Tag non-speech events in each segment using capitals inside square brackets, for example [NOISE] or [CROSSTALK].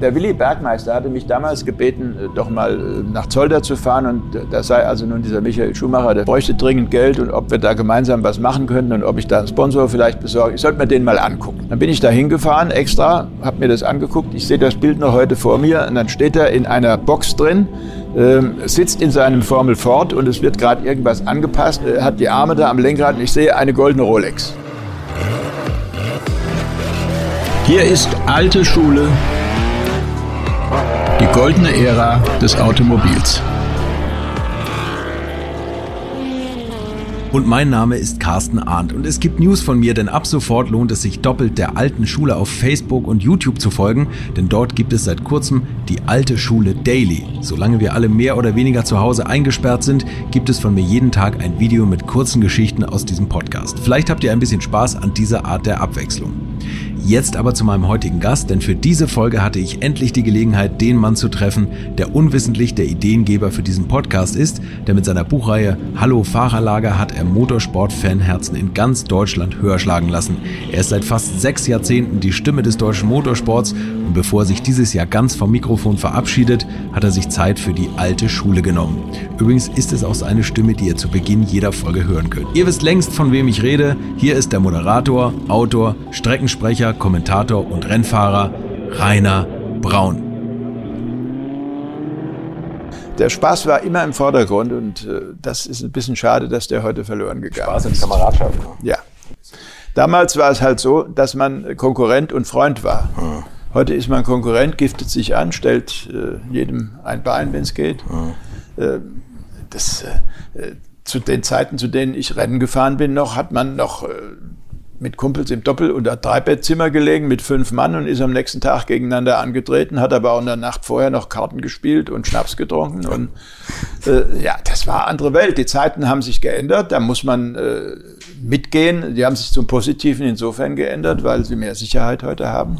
Der Willi Bergmeister hatte mich damals gebeten, äh, doch mal äh, nach Zolder zu fahren und äh, da sei also nun dieser Michael Schumacher, der bräuchte dringend Geld und ob wir da gemeinsam was machen könnten und ob ich da einen Sponsor vielleicht besorge. Ich sollte mir den mal angucken. Dann bin ich da hingefahren extra, habe mir das angeguckt. Ich sehe das Bild noch heute vor mir und dann steht er in einer Box drin, äh, sitzt in seinem Formel Ford und es wird gerade irgendwas angepasst, er hat die Arme da am Lenkrad und ich sehe eine goldene Rolex. Hier ist alte Schule, goldene Ära des Automobils. Und mein Name ist Carsten Arndt und es gibt News von mir, denn ab sofort lohnt es sich doppelt der alten Schule auf Facebook und YouTube zu folgen, denn dort gibt es seit kurzem die alte Schule Daily. Solange wir alle mehr oder weniger zu Hause eingesperrt sind, gibt es von mir jeden Tag ein Video mit kurzen Geschichten aus diesem Podcast. Vielleicht habt ihr ein bisschen Spaß an dieser Art der Abwechslung. Jetzt aber zu meinem heutigen Gast, denn für diese Folge hatte ich endlich die Gelegenheit, den Mann zu treffen, der unwissentlich der Ideengeber für diesen Podcast ist, der mit seiner Buchreihe Hallo Fahrerlager hat er Motorsport-Fanherzen in ganz Deutschland höher schlagen lassen. Er ist seit fast sechs Jahrzehnten die Stimme des deutschen Motorsports und bevor er sich dieses Jahr ganz vom Mikrofon verabschiedet, hat er sich Zeit für die alte Schule genommen. Übrigens ist es auch seine Stimme, die ihr zu Beginn jeder Folge hören könnt. Ihr wisst längst, von wem ich rede. Hier ist der Moderator, Autor, Streckensprecher, Kommentator und Rennfahrer Rainer Braun. Der Spaß war immer im Vordergrund und äh, das ist ein bisschen schade, dass der heute verloren gegangen Spaß ist. Spaß und Kameradschaft. Ja. Damals war es halt so, dass man Konkurrent und Freund war. Hm. Heute ist man Konkurrent, giftet sich an, stellt äh, jedem ein Bein, wenn es geht. Hm. Äh, das, äh, zu den Zeiten, zu denen ich Rennen gefahren bin, noch hat man noch äh, mit Kumpels im Doppel- oder Dreibettzimmer gelegen mit fünf Mann und ist am nächsten Tag gegeneinander angetreten, hat aber auch in der Nacht vorher noch Karten gespielt und Schnaps getrunken. Und äh, ja, das war andere Welt. Die Zeiten haben sich geändert, da muss man äh, mitgehen. Die haben sich zum Positiven insofern geändert, weil sie mehr Sicherheit heute haben.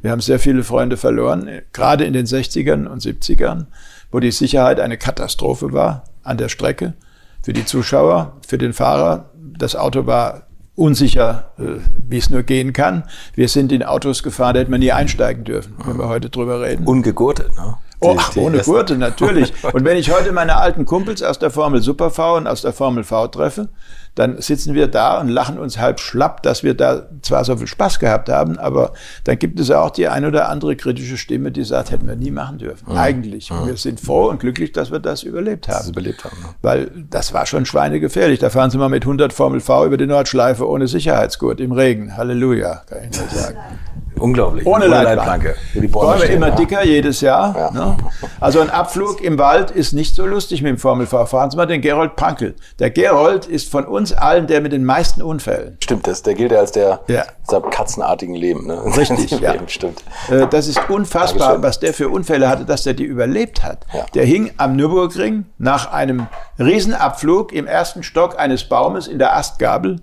Wir haben sehr viele Freunde verloren, gerade in den 60ern und 70ern, wo die Sicherheit eine Katastrophe war an der Strecke. Für die Zuschauer, für den Fahrer. Das Auto war unsicher, äh, wie es nur gehen kann. Wir sind in Autos gefahren, da hätte man nie einsteigen dürfen, wenn wir heute drüber reden. Ungegurtet, ne? Oh, ach, ohne Gurte, natürlich. [LAUGHS] Und wenn ich heute meine alten Kumpels aus der Formel Super V und aus der Formel V treffe, dann sitzen wir da und lachen uns halb schlapp, dass wir da zwar so viel Spaß gehabt haben, aber dann gibt es auch die ein oder andere kritische Stimme, die sagt, hätten wir nie machen dürfen. Mhm. Eigentlich. Und wir sind froh und glücklich, dass wir das überlebt haben. Das überlebt haben. Ne? Weil das war schon schweinegefährlich. Da fahren sie mal mit 100 Formel V über die Nordschleife ohne Sicherheitsgurt im Regen. Halleluja, kann ich nur sagen. [LAUGHS] Unglaublich. Ohne, Ohne Leitplanke. Die Bäume immer ja. dicker jedes Jahr. Ja. Ne? Also ein Abflug im Wald ist nicht so lustig mit dem Formel V. Fahren Sie mal den Gerold Pankel. Der Gerold ist von uns allen der mit den meisten Unfällen. Stimmt, das, der gilt ja als der ja. katzenartigen Leben. Ne? Richtig, [LAUGHS] ja. Leben, stimmt. Äh, das ist unfassbar, Dankeschön. was der für Unfälle hatte, dass der die überlebt hat. Der hing am Nürburgring nach einem Riesenabflug im ersten Stock eines Baumes in der Astgabel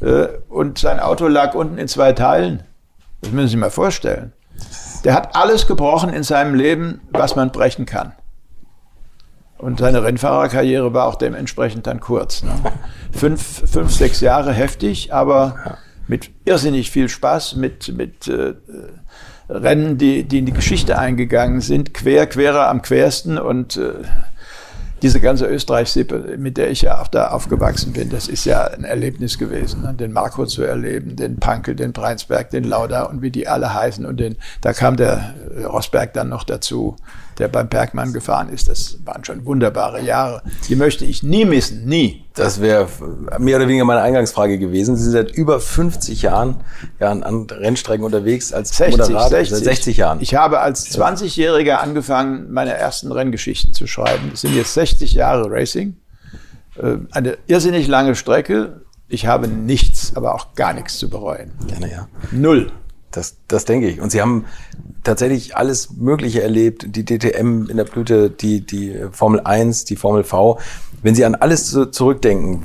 äh, und sein Auto lag unten in zwei Teilen. Das müssen Sie sich mal vorstellen. Der hat alles gebrochen in seinem Leben, was man brechen kann. Und seine Rennfahrerkarriere war auch dementsprechend dann kurz. Ne? Fünf, fünf, sechs Jahre heftig, aber mit irrsinnig viel Spaß, mit, mit äh, Rennen, die, die in die Geschichte eingegangen sind, quer, querer am quersten und äh, diese ganze Österreich-Sippe, mit der ich ja auch da aufgewachsen bin, das ist ja ein Erlebnis gewesen. Ne? Den Marco zu erleben, den Pankel, den Preinsberg, den Lauda und wie die alle heißen. Und den, da kam der Rosberg dann noch dazu der beim Bergmann gefahren ist. Das waren schon wunderbare Jahre. Die möchte ich nie missen, nie. Das wäre mehr oder weniger meine Eingangsfrage gewesen. Sie sind seit über 50 Jahren ja, an Rennstrecken unterwegs als 60, Moderator. 60. Seit 60 Jahren. Ich habe als 20-Jähriger angefangen, meine ersten Renngeschichten zu schreiben. Das sind jetzt 60 Jahre Racing. Äh, eine irrsinnig lange Strecke. Ich habe nichts, aber auch gar nichts zu bereuen. Gerne, ja. Null. Das, das denke ich. Und Sie haben tatsächlich alles Mögliche erlebt, die DTM in der Blüte, die, die Formel 1, die Formel V. Wenn Sie an alles zurückdenken,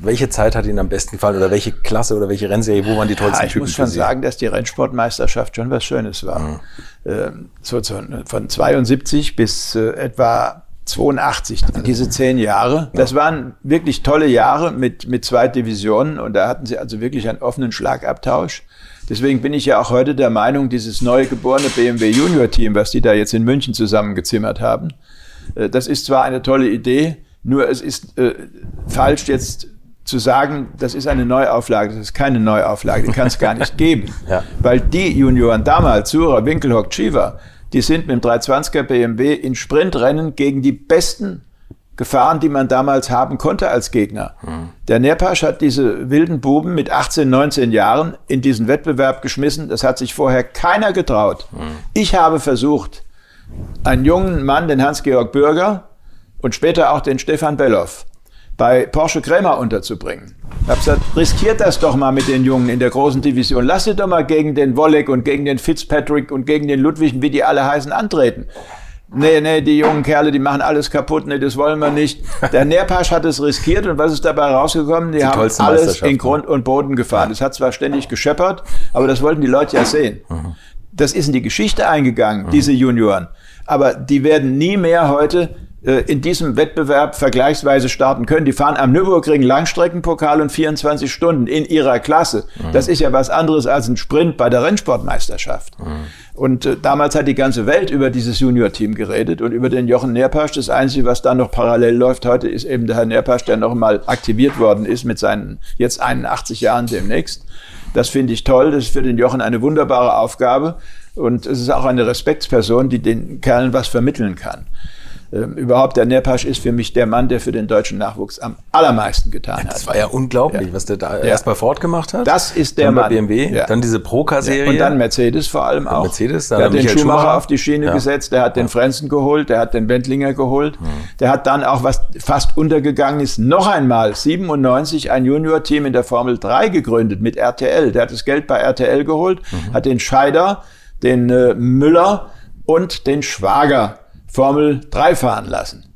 welche Zeit hat Ihnen am besten gefallen oder welche Klasse oder welche Rennserie, wo waren die tollsten ja, ich Typen? Ich muss schon sagen, dass die Rennsportmeisterschaft schon was Schönes war. Mhm. Ähm, so von 72 bis äh, etwa 82, diese zehn Jahre. Das waren wirklich tolle Jahre mit, mit zwei Divisionen und da hatten sie also wirklich einen offenen Schlagabtausch. Deswegen bin ich ja auch heute der Meinung, dieses neu geborene BMW Junior Team, was die da jetzt in München zusammengezimmert haben, äh, das ist zwar eine tolle Idee, nur es ist äh, falsch jetzt zu sagen, das ist eine Neuauflage, das ist keine Neuauflage, die kann es gar nicht [LAUGHS] geben. ja. Weil die Junioren damals, Zura, Winkelhock, Chiva, die sind mit dem 320er BMW in Sprintrennen gegen die besten Gefahren, die man damals haben konnte als Gegner. Mhm. Der Nerpasch hat diese wilden Buben mit 18, 19 Jahren in diesen Wettbewerb geschmissen. Das hat sich vorher keiner getraut. Mhm. Ich habe versucht, einen jungen Mann, den Hans-Georg Bürger und später auch den Stefan Belloff, bei Porsche Krämer unterzubringen. Ich habe gesagt, riskiert das doch mal mit den Jungen in der großen Division. Lass sie doch mal gegen den Wolleck und gegen den Fitzpatrick und gegen den Ludwig, wie die alle heißen, antreten. Nee, nee, die jungen Kerle, die machen alles kaputt, nee, das wollen wir nicht. [LAUGHS] Der Nährpasch hat es riskiert und was ist dabei rausgekommen? Die, die haben alles in Grund und Boden gefahren. Es hat zwar ständig gescheppert, aber das wollten die Leute ja sehen. Mhm. Das ist in die Geschichte eingegangen, mhm. diese Junioren. Aber die werden nie mehr heute in diesem Wettbewerb vergleichsweise starten können. Die fahren am Nürburgring Langstreckenpokal und 24 Stunden in ihrer Klasse. Mhm. Das ist ja was anderes als ein Sprint bei der Rennsportmeisterschaft. Mhm. Und äh, damals hat die ganze Welt über dieses Junior-Team geredet und über den Jochen Nerpasch. Das Einzige, was da noch parallel läuft heute, ist eben der Herr Nerpasch, der noch mal aktiviert worden ist mit seinen jetzt 81 Jahren demnächst. Das finde ich toll. Das ist für den Jochen eine wunderbare Aufgabe. Und es ist auch eine Respektsperson, die den Kerlen was vermitteln kann. Ähm, überhaupt, der Nepasch ist für mich der Mann, der für den deutschen Nachwuchs am allermeisten getan hat. Das war ja unglaublich, ja. was der da ja. erst bei Ford gemacht hat. Das ist der dann Mann. Bei BMW, ja. dann diese Procar-Serie. Und dann Mercedes vor allem auch. Mercedes, dann der hat den Schumacher, Schumacher, auf die Schiene gesetzt, der hat den Frenzen geholt, der hat den Wendlinger geholt. Hm. Der hat dann auch, was fast untergegangen ist, noch einmal 97 ein Junior-Team in der Formel 3 gegründet mit RTL. Der hat das Geld bei RTL geholt, mhm. hat den Scheider, den äh, Müller und den Schwager Formel 3 fahren lassen.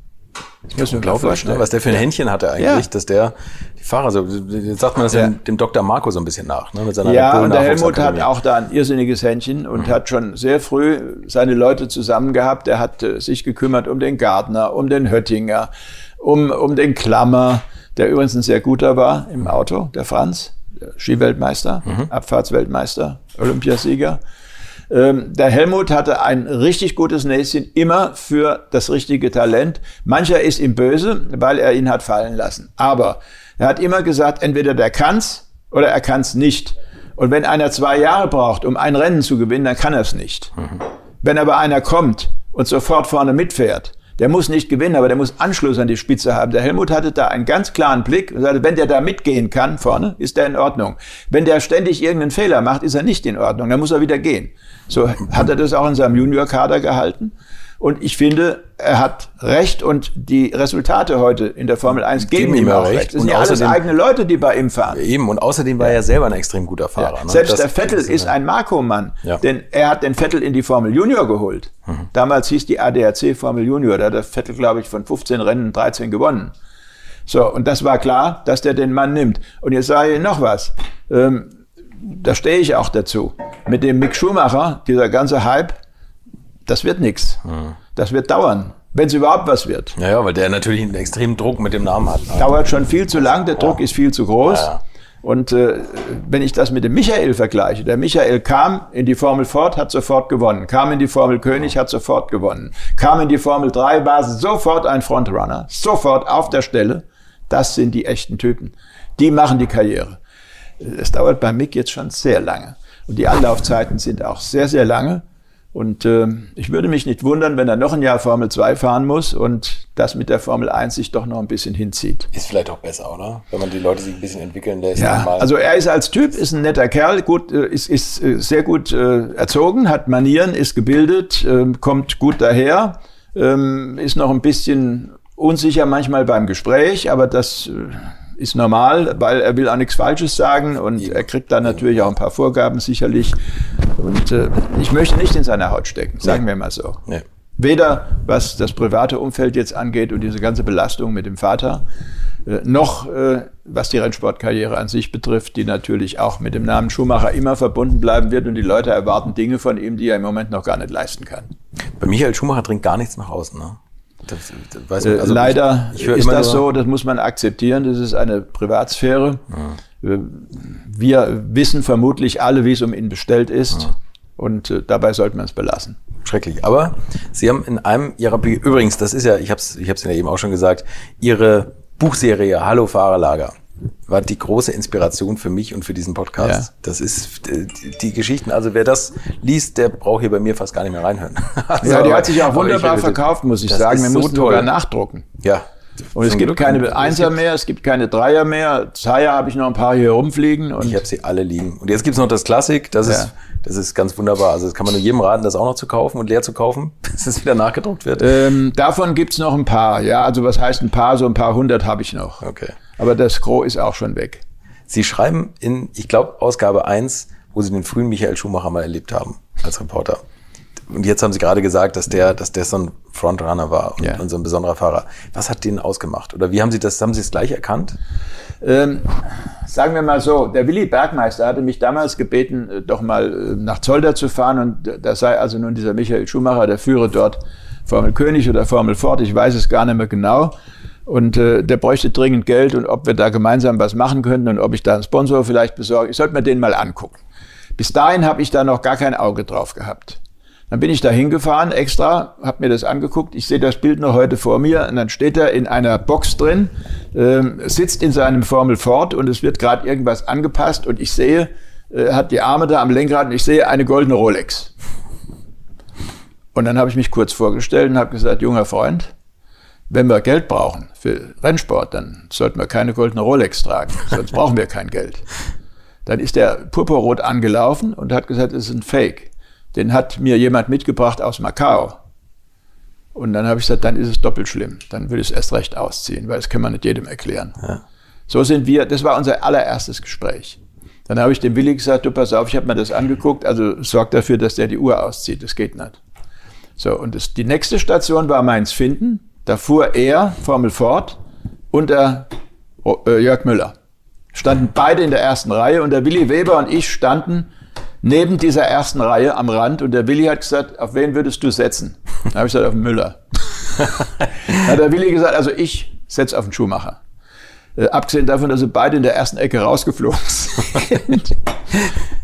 Das muss man vorstellen. Was der für ein Händchen hatte eigentlich, ja. dass der die Fahrer so, jetzt sagt man das ja. dem, dem Dr. Marco so ein bisschen nach, ne, mit seiner Ja, und der Helmut hat auch da ein irrsinniges Händchen und mhm. hat schon sehr früh seine Leute zusammen gehabt. Er hat äh, sich gekümmert um den Gardner, um den Höttinger, um, um den Klammer, der übrigens ein sehr guter war im Auto, der Franz, der Skiweltmeister, mhm. Abfahrtsweltmeister, Olympiasieger. Ähm, der Helmut hatte ein richtig gutes Näschen immer für das richtige Talent. Mancher ist ihm böse, weil er ihn hat fallen lassen. Aber er hat immer gesagt, entweder der kann's oder er kann's nicht. Und wenn einer zwei Jahre braucht, um ein Rennen zu gewinnen, dann kann er es nicht. Mhm. Wenn aber einer kommt und sofort vorne mitfährt, der muss nicht gewinnen, aber der muss Anschluss an die Spitze haben. Der Helmut hatte da einen ganz klaren Blick und sagte, wenn der da mitgehen kann vorne, ist der in Ordnung. Wenn der ständig irgendeinen Fehler macht, ist er nicht in Ordnung, dann muss er wieder gehen. So hat er das auch in seinem Junior-Kader gehalten. Und ich finde, er hat recht und die Resultate heute in der Formel 1 geben, ihm auch recht. Das sind ja alles eigene Leute, die bei ihm fahren. Eben, und außerdem war er selber ein extrem guter Fahrer. Ja. Ne? Selbst das der Vettel ist ein Marco-Mann, ja. denn er hat den Vettel in die Formel Junior geholt. Mhm. Damals hieß die ADAC Formel Junior, da hat der Vettel, glaube ich, von 15 Rennen 13 gewonnen. So, und das war klar, dass der den Mann nimmt. Und jetzt sage ich noch was. Ähm, da stehe ich auch dazu. Mit dem Mick Schumacher, dieser ganze Hype, das wird nichts. Mhm. Das wird dauern. Wenn es überhaupt was wird. Ja, ja, weil der natürlich einen extremen Druck mit dem Namen hat. Ne? Dauert schon viel zu lang, der ja. Druck ist viel zu groß. Ja, Und äh, wenn ich das mit dem Michael vergleiche, der Michael kam in die Formel Ford, hat sofort gewonnen, kam in die Formel König, hat sofort gewonnen, kam in die Formel 3, war sofort ein Frontrunner, sofort auf der Stelle. Das sind die echten Typen. Die machen die Karriere. Es dauert bei Mick jetzt schon sehr lange. Und die Anlaufzeiten sind auch sehr, sehr lange. Und äh, ich würde mich nicht wundern, wenn er noch ein Jahr Formel 2 fahren muss und das mit der Formel 1 sich doch noch ein bisschen hinzieht. Ist vielleicht auch besser, oder? Wenn man die Leute sich ein bisschen entwickeln lässt. Ja, also er ist als Typ, ist ein netter Kerl, gut, äh, ist, ist äh, sehr gut äh, erzogen, hat Manieren, ist gebildet, äh, kommt gut daher, äh, ist noch ein bisschen unsicher manchmal beim Gespräch, aber das äh, ist normal, weil er will auch nichts Falsches sagen und er kriegt dann natürlich auch ein paar Vorgaben sicherlich. Und äh, ich möchte nicht in seiner Haut stecken, sagen wir mal so. Nee. Weder was das private Umfeld jetzt angeht und diese ganze Belastung mit dem Vater, äh, noch äh, was die Rennsportkarriere an sich betrifft, die natürlich auch mit dem Namen Schumacher immer verbunden bleiben wird und die Leute erwarten Dinge von ihm, die er im Moment noch gar nicht leisten kann. Bei Michael Schumacher dringt gar nichts nach außen, ne? Das, das man, also Leider ich, ich ist das so, das muss man akzeptieren, das ist eine Privatsphäre. Ja. wir wissen vermutlich alle, wie es um ihn bestellt ist. Ja. Und äh, dabei sollten wir es belassen. Schrecklich. Aber Sie haben in einem Ihrer übrigens, das ist ja, ich habe es ich hab's Ihnen ja eben auch schon gesagt, Ihre Buchserie Hallo Fahrerlager war die große Inspiration für mich und für diesen Podcast. Ja. Das ist die, die, Geschichten. Also wer das liest, der braucht hier bei mir fast gar nicht mehr reinhören. [LAUGHS] Also, ja, die hat sich auch wunderbar verkauft, muss ich sagen. Wir so mussten toll. sogar nachdrucken. Ja. Und es gibt keine Einser mehr, es gibt keine Dreier mehr. Zweier habe ich noch ein paar hier rumfliegen. Und ich habe sie alle liegen. Und jetzt gibt es noch das Klassik, das ja. ist das ist ganz wunderbar. Also das kann man nur jedem raten, das auch noch zu kaufen und leer zu kaufen, [LAUGHS] bis es wieder nachgedruckt wird. Ähm, davon gibt's noch ein paar. Ja, also was heißt ein paar? So ein paar hundert habe ich noch. Okay. Aber das Gros ist auch schon weg. Sie schreiben in, ich glaube, Ausgabe eins, wo Sie den frühen Michael Schumacher mal erlebt haben als Reporter. Und jetzt haben Sie gerade gesagt, dass der, dass der so ein Frontrunner war und, ja. und so ein besonderer Fahrer. Was hat den ausgemacht? Oder wie haben Sie das, haben Sie es gleich erkannt? Ähm, sagen wir mal so, der Willi Bergmeister hatte mich damals gebeten, äh, doch mal äh, nach Zolder zu fahren und das sei also nun dieser Michael Schumacher, der führe dort Formel König oder Formel Ford, ich weiß es gar nicht mehr genau. Und äh, der bräuchte dringend Geld und ob wir da gemeinsam was machen könnten und ob ich da einen Sponsor vielleicht besorge. Ich sollte mir den mal angucken. Bis dahin habe ich da noch gar kein Auge drauf gehabt. Dann bin ich da hingefahren extra, habe mir das angeguckt. Ich sehe das Bild noch heute vor mir. Und dann steht er in einer Box drin, äh, sitzt in seinem Formel Ford und es wird gerade irgendwas angepasst. Und ich sehe, äh, hat die Arme da am Lenkrad und ich sehe eine goldene Rolex. Und dann habe ich mich kurz vorgestellt und habe gesagt, junger Freund, wenn wir Geld brauchen für Rennsport, dann sollten wir keine goldene Rolex tragen, [LAUGHS] sonst brauchen wir kein Geld. Dann ist der purpurrot angelaufen und hat gesagt, es ist ein Fake den hat mir jemand mitgebracht aus Macau. Und dann habe ich gesagt, dann ist es doppelt schlimm. Dann würde ich es erst recht ausziehen, weil das kann man nicht jedem erklären. Ja. So sind wir, das war unser allererstes Gespräch. Dann habe ich dem Willi gesagt, du pass auf, ich habe mir das angeguckt, also sorg dafür, dass der die Uhr auszieht. Das geht nicht. So, und das, die nächste Station war Mainz-Finden. Da fuhr er, Formel Ford, unter äh, Jörg Müller. Standen beide in der ersten Reihe und der Willi Weber und ich standen neben dieser ersten Reihe am Rand und der Willi hat gesagt, auf wen würdest du setzen? Da habe ich gesagt, auf den Müller. [LAUGHS] da hat der Willi gesagt, also ich setze auf den Schuhmacher. Äh, abgesehen davon, dass sie beide in der ersten Ecke rausgeflogen [LAUGHS] sind,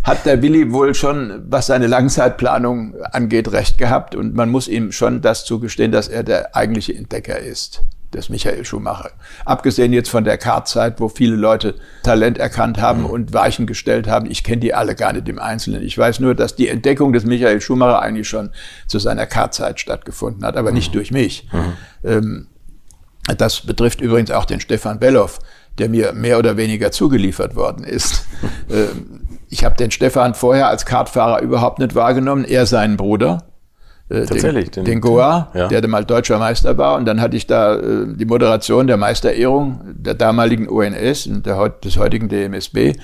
hat der Willi wohl schon, was seine Langzeitplanung angeht, recht gehabt. Und man muss ihm schon das zugestehen, dass er der eigentliche Entdecker ist des Michael Schumacher. Abgesehen jetzt von der Kartzeit, wo viele Leute Talent erkannt haben mhm. und Weichen gestellt haben. Ich kenne die alle gar nicht im Einzelnen. Ich weiß nur, dass die Entdeckung des Michael Schumacher eigentlich schon zu seiner Kartzeit stattgefunden hat, aber mhm. nicht durch mich. Mhm. Ähm, das betrifft übrigens auch den Stefan Belloff, der mir mehr oder weniger zugeliefert worden ist. [LAUGHS] ähm, ich habe den Stefan vorher als Kartfahrer überhaupt nicht wahrgenommen, er seinen Bruder. Äh, Tatsächlich, den, den Goa, ja. der mal deutscher Meister war. Und dann hatte ich da äh, die Moderation der Meisterehrung der damaligen ONS und der, des heutigen DMSB.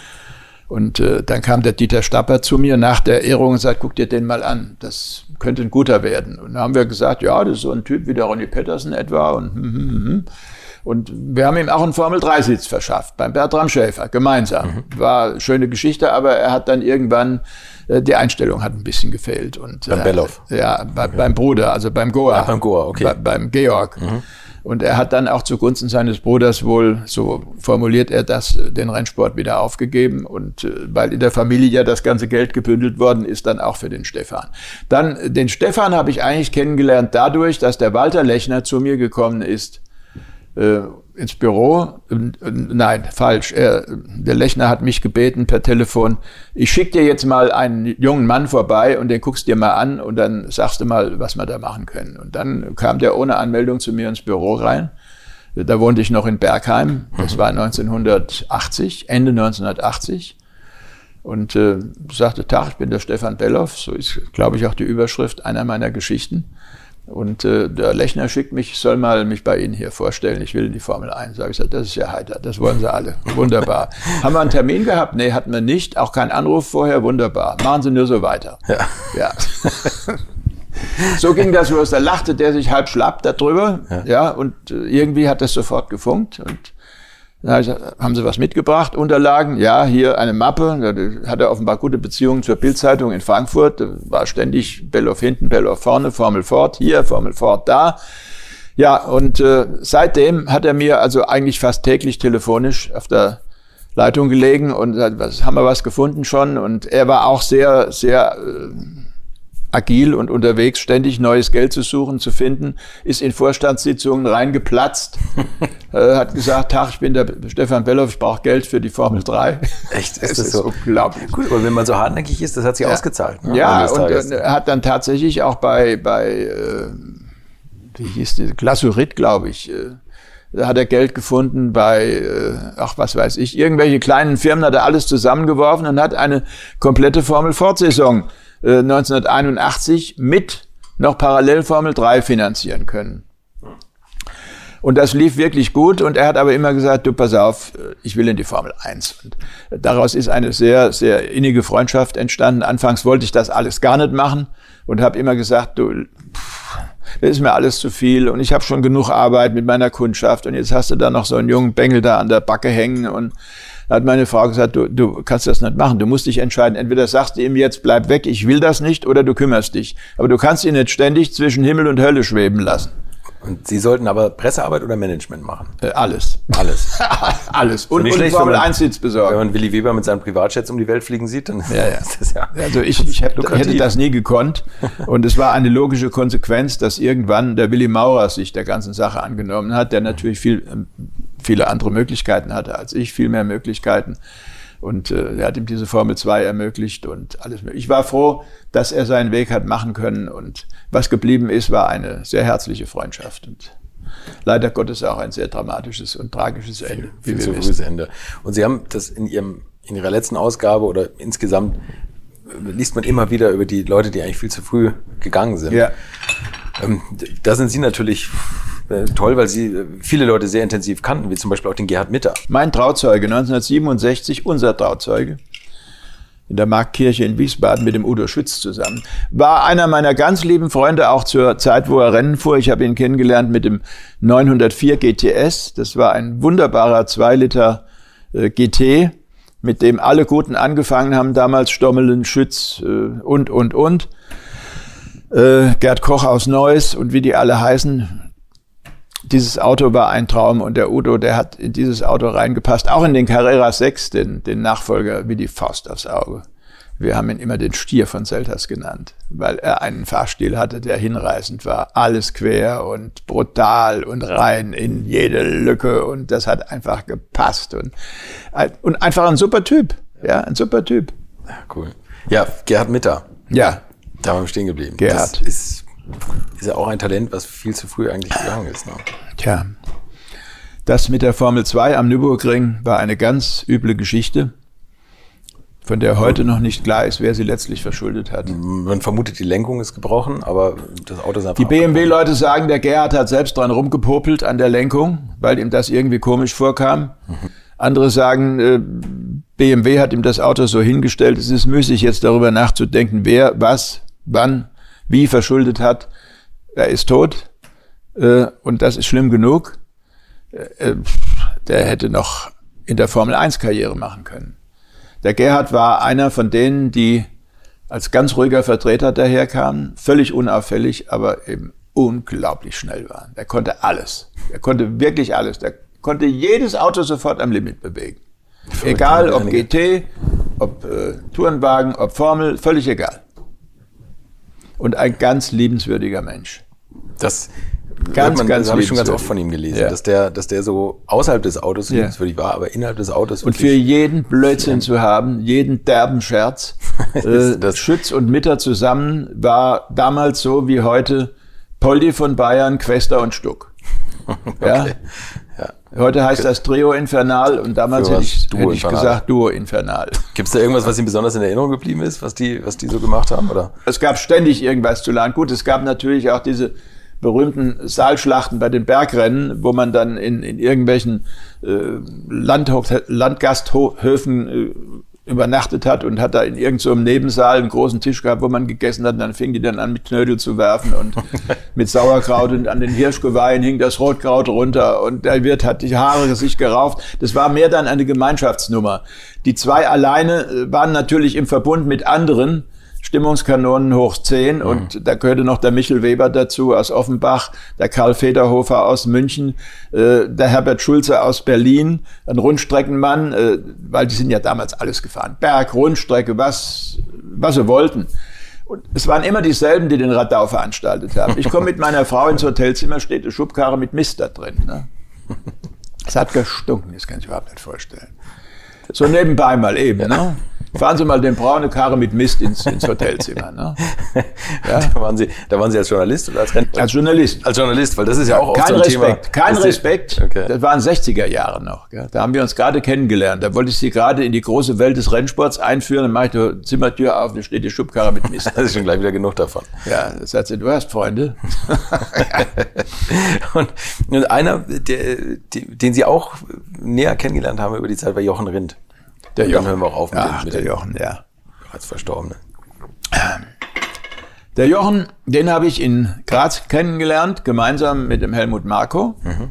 Und äh, dann kam der Dieter Stapper zu mir nach der Ehrung und sagt, guck dir den mal an, das könnte ein guter werden. Und dann haben wir gesagt, ja, das ist so ein Typ wie der Ronnie Pettersen etwa. Und, hm, hm, hm. hm. Und wir haben ihm auch einen Formel-3-Sitz verschafft, beim Bertram Schäfer, gemeinsam. Mhm. War eine schöne Geschichte, aber er hat dann irgendwann, äh, die Einstellung hat ein bisschen gefehlt. Und, beim äh, Belloff? Ja, bei, okay. beim Bruder, also beim Goa. Ach, beim Goa, okay. Bei, beim Georg. Mhm. Und er hat dann auch zugunsten seines Bruders wohl, so formuliert er das, den Rennsport wieder aufgegeben. Und äh, weil in der Familie ja das ganze Geld gebündelt worden ist, dann auch für den Stefan. Dann, den Stefan habe ich eigentlich kennengelernt dadurch, dass der Walter Lechner zu mir gekommen ist äh, ins Büro. Nein, falsch. Er, der Lechner hat mich gebeten per Telefon, ich schicke dir jetzt mal einen jungen Mann vorbei und den guckst dir mal an und dann sagst du mal, was wir da machen können. Und dann kam der ohne Anmeldung zu mir ins Büro rein. Da wohnte ich noch in Bergheim. Das war 1980, Ende 1980. Und äh, sagte, Tag, ich bin der Stefan Belloff. So ist, glaube ich, auch die Überschrift einer meiner Geschichten. Und äh, der Lechner schickt mich, ich soll mal mich bei Ihnen hier vorstellen, ich will in die Formel 1. Sag ich, sag, das ist ja heiter, das wollen Sie alle. Wunderbar. [LAUGHS] Haben wir einen Termin gehabt? Nee, hatten wir nicht. Auch keinen Anruf vorher, wunderbar. Machen Sie nur so weiter. Ja. ja. so ging das los. Da lachte der sich halb schlapp darüber. Ja. ja und äh, irgendwie hat das sofort gefunkt. Und dann haben Sie was mitgebracht? Unterlagen? Ja, hier eine Mappe. Da hat er offenbar gute Beziehungen zur Bildzeitung in Frankfurt. Da war ständig Belloff hinten, Belloff vorne, Formel Ford hier, Formel Ford da. Ja, und äh, seitdem hat er mir also eigentlich fast täglich telefonisch auf der Leitung gelegen und was haben wir was gefunden schon und er war auch sehr sehr äh, agil und unterwegs, ständig neues Geld zu suchen, zu finden, ist in Vorstandssitzungen reingeplatzt, [LAUGHS] äh, hat gesagt, Tag, ich bin der Stefan Belloff, ich brauche Geld für die Formel 3. Echt? [LAUGHS] Ist das ist so? unglaublich. Gut, aber wenn man so hartnäckig ist, das hat sich ja. ausgezahlt. Ne? Ja, und er hat dann tatsächlich auch bei, bei äh, wie hieß die, Glasurit, glaube ich, äh, da hat er Geld gefunden bei, äh, ach was weiß ich, irgendwelche kleinen Firmen hat er alles zusammengeworfen und hat eine komplette Formel-Ford-Saison 1981 äh, mit noch parallel Formel 3 finanzieren können. Und das lief wirklich gut und er hat aber immer gesagt, du pass auf, äh, ich will in die Formel 1. Und daraus ist eine sehr, sehr innige Freundschaft entstanden. Anfangs wollte ich das alles gar nicht machen und habe immer gesagt, du, pff, das ist mir alles zu viel und ich habe schon genug Arbeit mit meiner Kundschaft und jetzt hast du da noch so einen jungen Bengel da an der Backe hängen und da hat meine Frau gesagt, du, du kannst das nicht machen. Du musst dich entscheiden. Entweder sagst du ihm jetzt, bleib weg, ich will das nicht, oder du kümmerst dich. Aber du kannst ihn nicht ständig zwischen Himmel und Hölle schweben lassen. Und Sie sollten aber Pressearbeit oder Management machen? Äh, alles. Alles. [LAUGHS] alles. Und, und schlecht, Formel 1 Sitz besorgen. Wenn man Willi Weber mit seinem Privatjets um die Welt fliegen sieht, dann ja, [LAUGHS] ja. ist das ja. Also ich, ich hätte, hätte das nie gekonnt. Und es war eine logische Konsequenz, dass irgendwann der Willi Maurer sich der ganzen Sache angenommen hat, der natürlich viel, ähm, viele andere Möglichkeiten hatte als ich, viel mehr Möglichkeiten. Und äh, er hat ihm diese Formel 2 ermöglicht und alles. Ich war froh, dass er seinen Weg hat machen können. Und was geblieben ist, war eine sehr herzliche Freundschaft. Und leider Gottes auch ein sehr dramatisches und tragisches Ende. Viel, viel zu frühes Ende. Und Sie haben das in Ihrem in Ihrer letzten Ausgabe oder insgesamt äh, liest man immer wieder über die Leute, die eigentlich viel zu früh gegangen sind. Ja. Ähm, da sind Sie natürlich äh, toll, weil Sie äh, viele Leute sehr intensiv kannten, wie zum Beispiel auch den Gerhard Mitter. Mein Trauzeuge, 1967, unser Trauzeuge, in der Marktkirche in Wiesbaden mit dem Udo Schütz zusammen. War einer meiner ganz lieben Freunde, auch zur Zeit, wo er Rennen fuhr. Ich habe ihn kennengelernt mit dem 904 GTS. Das war ein wunderbarer 2 Liter äh, GT, mit dem alle Guten angefangen haben, damals Stommelen, Schütz äh, und, und, und. Äh, Gerd Koch aus Neuss und wie die alle heißen, dieses Auto war ein Traum und der Udo, der hat in dieses Auto reingepasst, auch in den Carrera 6, den, den Nachfolger wie die Faust aufs Auge. Wir haben ihn immer den Stier von Selters genannt, weil er einen Fahrstil hatte, der hinreißend war. Alles quer und brutal und rein in jede Lücke und das hat einfach gepasst und, und einfach ein super Typ. Ja, ein super Typ. Ja, cool. Ja, Gerhard Mitter. Ja. Da waren wir stehen geblieben. Gerhard. Das ist ist ja auch ein Talent, was viel zu früh eigentlich gegangen ist. Ne? Tja, das mit der Formel 2 am Nürburgring war eine ganz üble Geschichte, von der heute noch nicht klar ist, wer sie letztlich verschuldet hat. Man vermutet, die Lenkung ist gebrochen, aber das Auto ist einfach Die BMW-Leute sagen, der Gerhard hat selbst dran rumgepopelt an der Lenkung, weil ihm das irgendwie komisch vorkam. Mhm. Andere sagen, äh, BMW hat ihm das Auto so hingestellt. Es ist müßig, jetzt darüber nachzudenken, wer, was, wann wie verschuldet hat. Er ist tot äh, und das ist schlimm genug. Äh, äh der hätte noch in der Formel 1 Karriere machen können. Der Gerhard war einer von denen, die als ganz ruhiger Vertreter daherkamen, völlig unauffällig, aber eben unglaublich schnell waren. Er konnte alles. Er konnte wirklich alles. Der konnte jedes Auto sofort am Limit bewegen. Egal ob GT, ob äh, Tourenwagen, ob Formel, völlig egal und ein ganz liebenswürdiger Mensch. Das ganz, man, ganz das habe ich schon ganz oft von ihm gelesen, ja. dass der, dass der so außerhalb des Autos ja. liebenswürdig war, aber innerhalb des Autos. Und für jeden Blödsinn zu haben, jeden derben Scherz, [LAUGHS] äh, das Schütz und Mitter zusammen war damals so wie heute Poldi von Bayern, Quester und Stuck. [LAUGHS] okay. Ja? Heute heißt das Trio Infernal und damals hätte ich, hätte ich gesagt Duo Infernal. Gibt es da irgendwas, was Ihnen besonders in Erinnerung geblieben ist, was die, was die so gemacht haben? Oder? Es gab ständig irgendwas zu lernen. Gut, es gab natürlich auch diese berühmten Saalschlachten bei den Bergrennen, wo man dann in, in irgendwelchen äh, Landhof, Landgasthöfen äh, übernachtet hat und hat da in irgendeinem so Nebensaal einen großen Tisch gehabt, wo man gegessen hat. Und dann fing die dann an, mit Knödel zu werfen und [LAUGHS] mit Sauerkraut und an den Hirschgeweihen hing das Rotkraut runter und der Wirt hat die Haare sich gerauft. Das war mehr dann eine Gemeinschaftsnummer. Die zwei alleine äh, waren natürlich im Verbund mit anderen Stimmungskanonen hoch 10 mhm. und da gehörte noch der Michel Weber dazu aus Offenbach, der Karl Federhofer aus München, äh, der Herbert Schulze aus Berlin, ein Rundstreckenmann, äh, weil die sind ja damals alles gefahren. Berg, Rundstrecke, was, was sie wollten. Und es waren immer dieselben, die den Radau veranstaltet haben. Ich komme mit meiner Frau ins Hotelzimmer, steht eine Schubkarre mit Mist da drin. Ne? Es hat gestunken, das kann ich überhaupt nicht vorstellen. So nebenbei mal eben. Ne? Fahren Sie mal den braune Karre mit Mist ins, ins Hotelzimmer. Ne? Ja? Da, waren Sie, da waren Sie als Journalist oder als Rentner? Als Journalist. Als Journalist, weil das ist ja, auch Kein so Respekt, Thema, kein Respekt. Okay. Das waren 60er Jahre noch. Gell? Da haben wir uns gerade kennengelernt. Da wollte ich Sie gerade in die große Welt des Rennsports einführen. Dann mache ich die Zimmertür auf, da steht die Schubkarre mit Mist. [LAUGHS] das ist schon gleich wieder genug davon. Ja, das hat sie, du hast Freunde. [LAUGHS] und, und einer, der, den Sie auch näher kennengelernt haben über die Zeit, war Jochen Rindt. Der Jochen. Dann hören wir auch auf mit, Ach, mit der Jochen, ja. Als Verstorbene. Der Jochen, den habe ich in Graz kennengelernt, gemeinsam mit dem Helmut Marko. Mhm.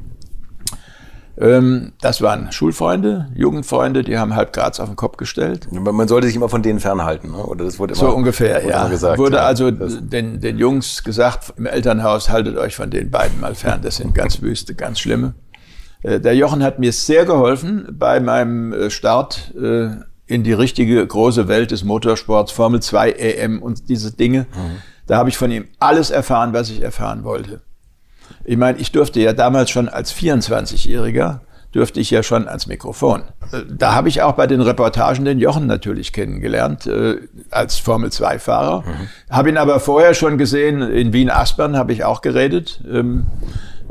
Ähm, das waren Schulfreunde, Jugendfreunde, die haben halb Graz auf den Kopf gestellt. Man sollte sich immer von denen fernhalten, ne? oder das wurde immer, so ungefähr, wurde ja. Gesagt, wurde ja. also den, den Jungs gesagt im Elternhaus, haltet euch von den beiden mal fern. Das sind ganz wüste, ganz schlimme. Äh, der Jochen hat mir sehr geholfen bei meinem äh, Start äh, in die richtige große Welt des Motorsports, Formel 2 EM und diese Dinge. Mhm. Da habe ich von ihm alles erfahren, was ich erfahren wollte. Ich meine, ich durfte ja damals schon als 24-Jähriger, durfte ich ja schon ans Mikrofon. Da habe ich auch bei den Reportagen den Jochen natürlich kennengelernt, äh, als Formel-2-Fahrer. Mhm. Habe ihn aber vorher schon gesehen, in Wien-Aspern habe ich auch geredet. Ähm, ähm,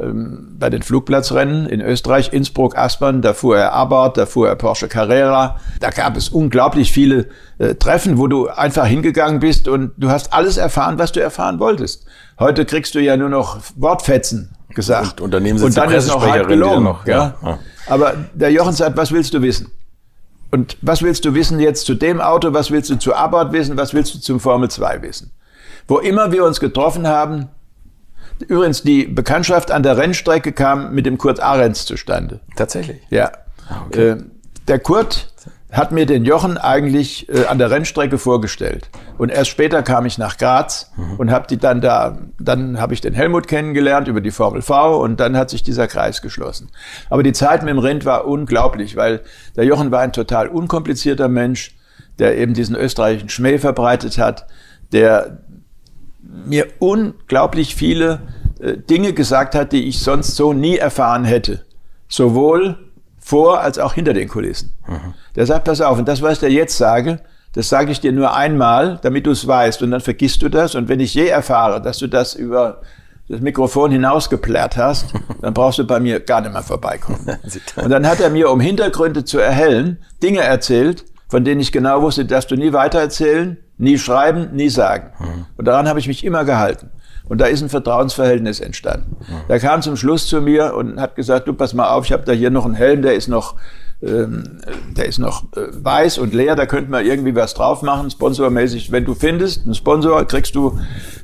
bei den Flugplatzrennen in Österreich, Innsbruck, Aspern, da fuhr er Abarth, da fuhr er Porsche Carrera. Da gab es unglaublich viele äh, Treffen, wo du einfach hingegangen bist und du hast alles erfahren, was du erfahren wolltest. Heute kriegst du ja nur noch Wortfetzen gesagt. Und, Unternehmen und dann ist noch halb gelogen. Noch, ja. ja. Aber der Jochen sagt, was willst du wissen? Und was willst du wissen jetzt zu dem Auto? Was willst du zu Abarth wissen? Was willst du zum Formel 2 wissen? Wo immer wir uns getroffen haben, Übrigens, die Bekanntschaft an der Rennstrecke kam mit dem Kurt Ahrens zustande. Tatsächlich? Ja. Ah, okay. Äh, der Kurt hat mir den Jochen eigentlich äh, an der Rennstrecke vorgestellt. Und erst später kam ich nach Graz mhm. und habe die dann da, dann habe ich den Helmut kennengelernt über die Formel V und dann hat sich dieser Kreis geschlossen. Aber die Zeit mit dem Rind war unglaublich, weil der Jochen war ein total unkomplizierter Mensch, der eben diesen österreichischen Schmäh verbreitet hat, der mir unglaublich viele äh, Dinge gesagt hat, die ich sonst so nie erfahren hätte. Sowohl vor als auch hinter den Kulissen. Mhm. Der sagt, pass auf, und das, was ich dir jetzt sage, das sage ich dir nur einmal, damit du es weißt. Und dann vergisst du das. Und wenn ich je erfahre, dass du das über das Mikrofon hinausgeplärt hast, [LAUGHS] dann brauchst du bei mir gar nicht mehr vorbeikommen. [LAUGHS] Und dann hat er mir, um Hintergründe zu erhellen, Dinge erzählt, von denen ich genau wusste, dass du nie weitererzählen, nie schreiben, nie sagen. Mhm. Und daran habe ich mich immer gehalten. Und da ist ein Vertrauensverhältnis entstanden. Mhm. Der kam zum Schluss zu mir und hat gesagt, du pass mal auf, ich habe da hier noch einen Helm, der ist noch, ähm, der ist noch äh, weiß und leer, da könnte man irgendwie was drauf machen, sponsormäßig. Wenn du findest, einen Sponsor, kriegst du,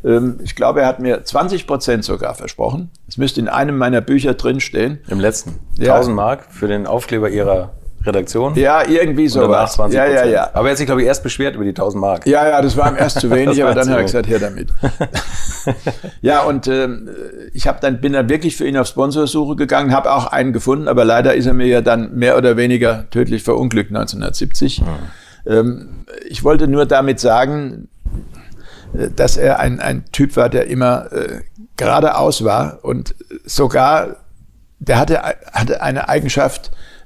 ähm, ich glaube, er hat mir 20 Prozent sogar versprochen. Das müsste in einem meiner Bücher drinstehen. Im letzten. Ja. 1000 Mark für den Aufkleber ihrer Redaktion. Ja, irgendwie so. Danach 20 ja, ja, ja. Aber er hat sich, glaube ich, erst beschwert über die 1000 Mark. Ja, ja, das war ihm erst zu [LAUGHS] wenig, aber dann hat er gesagt, her damit. [LAUGHS] ja, und ähm, ich hab dann, bin dann wirklich für ihn auf Sponsorsuche gegangen, habe auch einen gefunden, aber leider ist er mir ja dann mehr oder weniger tödlich verunglückt 1970. Hm. Ähm, ich wollte nur damit sagen, äh, dass er ein, ein Typ war, der immer äh, geradeaus war und sogar, der hatte, hatte eine Eigenschaft,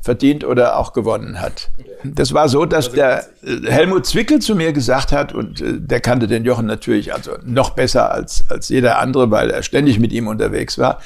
verdient oder auch gewonnen hat. Das war so, dass der äh, Helmut Zwickel zu mir gesagt hat, und äh, der kannte den Jochen natürlich also noch besser als, als jeder andere, weil er ständig mit ihm unterwegs war.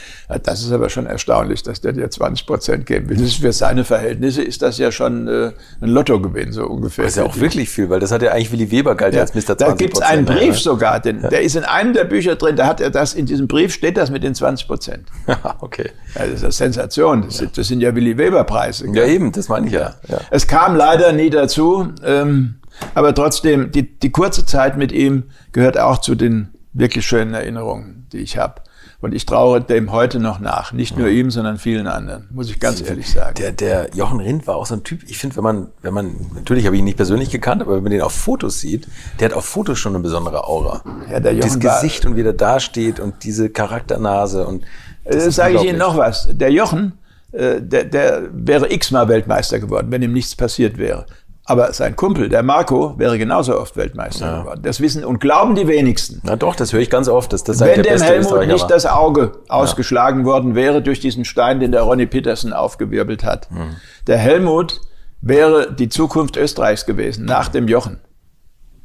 Das ist aber schon erstaunlich, dass der dir 20 Prozent geben will. Für seine Verhältnisse ist das ja schon äh, ein Lottogewinn, so ungefähr. Das ist ja auch wirklich viel, weil das hat ja eigentlich Willy Weber galt ja, als Mr. 20 Da gibt es einen Brief sogar, denn ja. der ist in einem der Bücher drin, da hat er das, in diesem Brief steht das mit den 20 Prozent. [LAUGHS] okay. Ja, das ist eine Sensation. Das, das sind ja Willy Weber Ja, eben, das meine ich ja. ja. Es kam leider nie dazu, ähm, aber trotzdem, die, die kurze Zeit mit ihm gehört auch zu den wirklich schönen Erinnerungen, die ich habe. Und ich traue dem heute noch nach. Nicht nur ihm, sondern vielen anderen, muss ich ganz ehrlich sagen. Der, der Jochen Rindt war auch so ein Typ, ich finde, wenn man, wenn man, natürlich habe ich ihn nicht persönlich gekannt, aber wenn man den auf Fotos sieht, der hat auf Fotos schon eine besondere Aura. Ja, der Jochen das Gesicht und wie der da steht und diese Charakternase und. Das, das sage ich Ihnen noch was. Der Jochen, äh, der, der wäre x-mal Weltmeister geworden, wenn ihm nichts passiert wäre. Aber sein Kumpel, der Marco, wäre genauso oft Weltmeister ja. geworden. Das wissen und glauben die wenigsten. Na doch, das höre ich ganz oft. Dass das Wenn dem Helmut nicht das Auge ausgeschlagen ja. worden wäre durch diesen Stein, den der Ronny Petersen aufgewirbelt hat. Hm. Der Helmut wäre die Zukunft Österreichs gewesen, nach dem Jochen.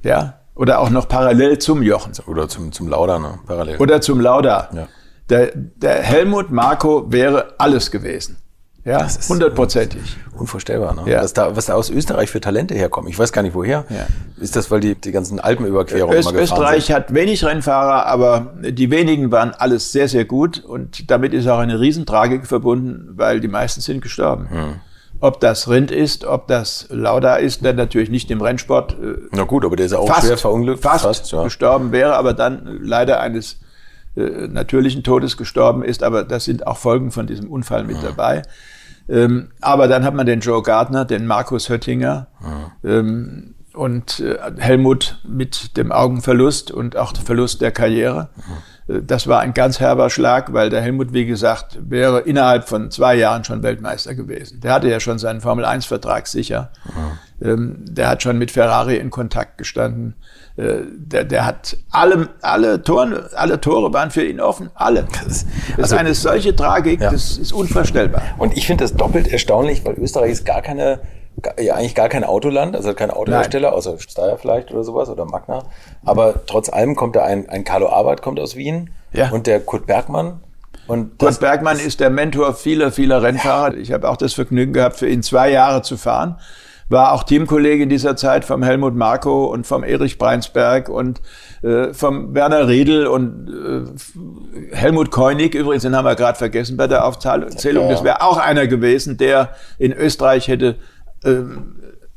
Ja? Oder auch noch parallel zum Jochen. Oder zum, zum Lauda, ne? Parallel. Oder zum Lauda. Ja. Der, der Helmut Marco wäre alles gewesen. Ja, hundertprozentig. Unvorstellbar, ne? Ja. Was, da, was da aus Österreich für Talente herkommen. Ich weiß gar nicht woher. Ja. Ist das, weil die, die ganzen Alpenüberquerungen Öst, mal Österreich sind? hat wenig Rennfahrer, aber die wenigen waren alles sehr, sehr gut. Und damit ist auch eine Riesentragik verbunden, weil die meisten sind gestorben. Hm. Ob das Rind ist, ob das Lauda ist, der natürlich nicht im Rennsport. Äh, Na gut, aber der ist ja auch fast, schwer verunglückt. Fast, fast ja. gestorben wäre, aber dann leider eines äh, natürlichen Todes gestorben ist, aber das sind auch Folgen von diesem Unfall mit dabei. Ähm, aber dann hat man den Joe Gardner, den Markus Höttinger ähm, und äh, Helmut mit dem Augenverlust und auch Verlust der Karriere. Äh, das war ein ganz herber Schlag, weil der Helmut, wie gesagt, wäre innerhalb von zwei Jahren schon Weltmeister gewesen. Der hatte ja schon seinen Formel-1-Vertrag sicher. Ähm, der hat schon mit Ferrari in Kontakt gestanden. Äh, der, der hat alle, alle, Tore, alle Tore waren für ihn offen. Alle. Das, also, ist eine solche Tragik, ja. das ist unvorstellbar. Und ich finde das doppelt erstaunlich, weil Österreich ist gar keine, ja eigentlich gar kein Autoland, also kein Autohersteller, Nein. außer Steyr vielleicht oder sowas oder Magna. Aber trotz allem kommt da ein, ein Carlo Arbeit kommt aus Wien ja. und der Kurt Bergmann und Kurt Bergmann ist der Mentor vieler, vieler Rennfahrer. Ich habe auch das Vergnügen gehabt, für ihn zwei Jahre zu fahren war auch Teamkollege in dieser Zeit vom Helmut Marko und vom Erich Breinsberg und äh, vom Werner Riedel und äh, Helmut Koenig, übrigens, den haben wir gerade vergessen bei der Aufzählung. Das wäre auch einer gewesen, der in Österreich hätte äh,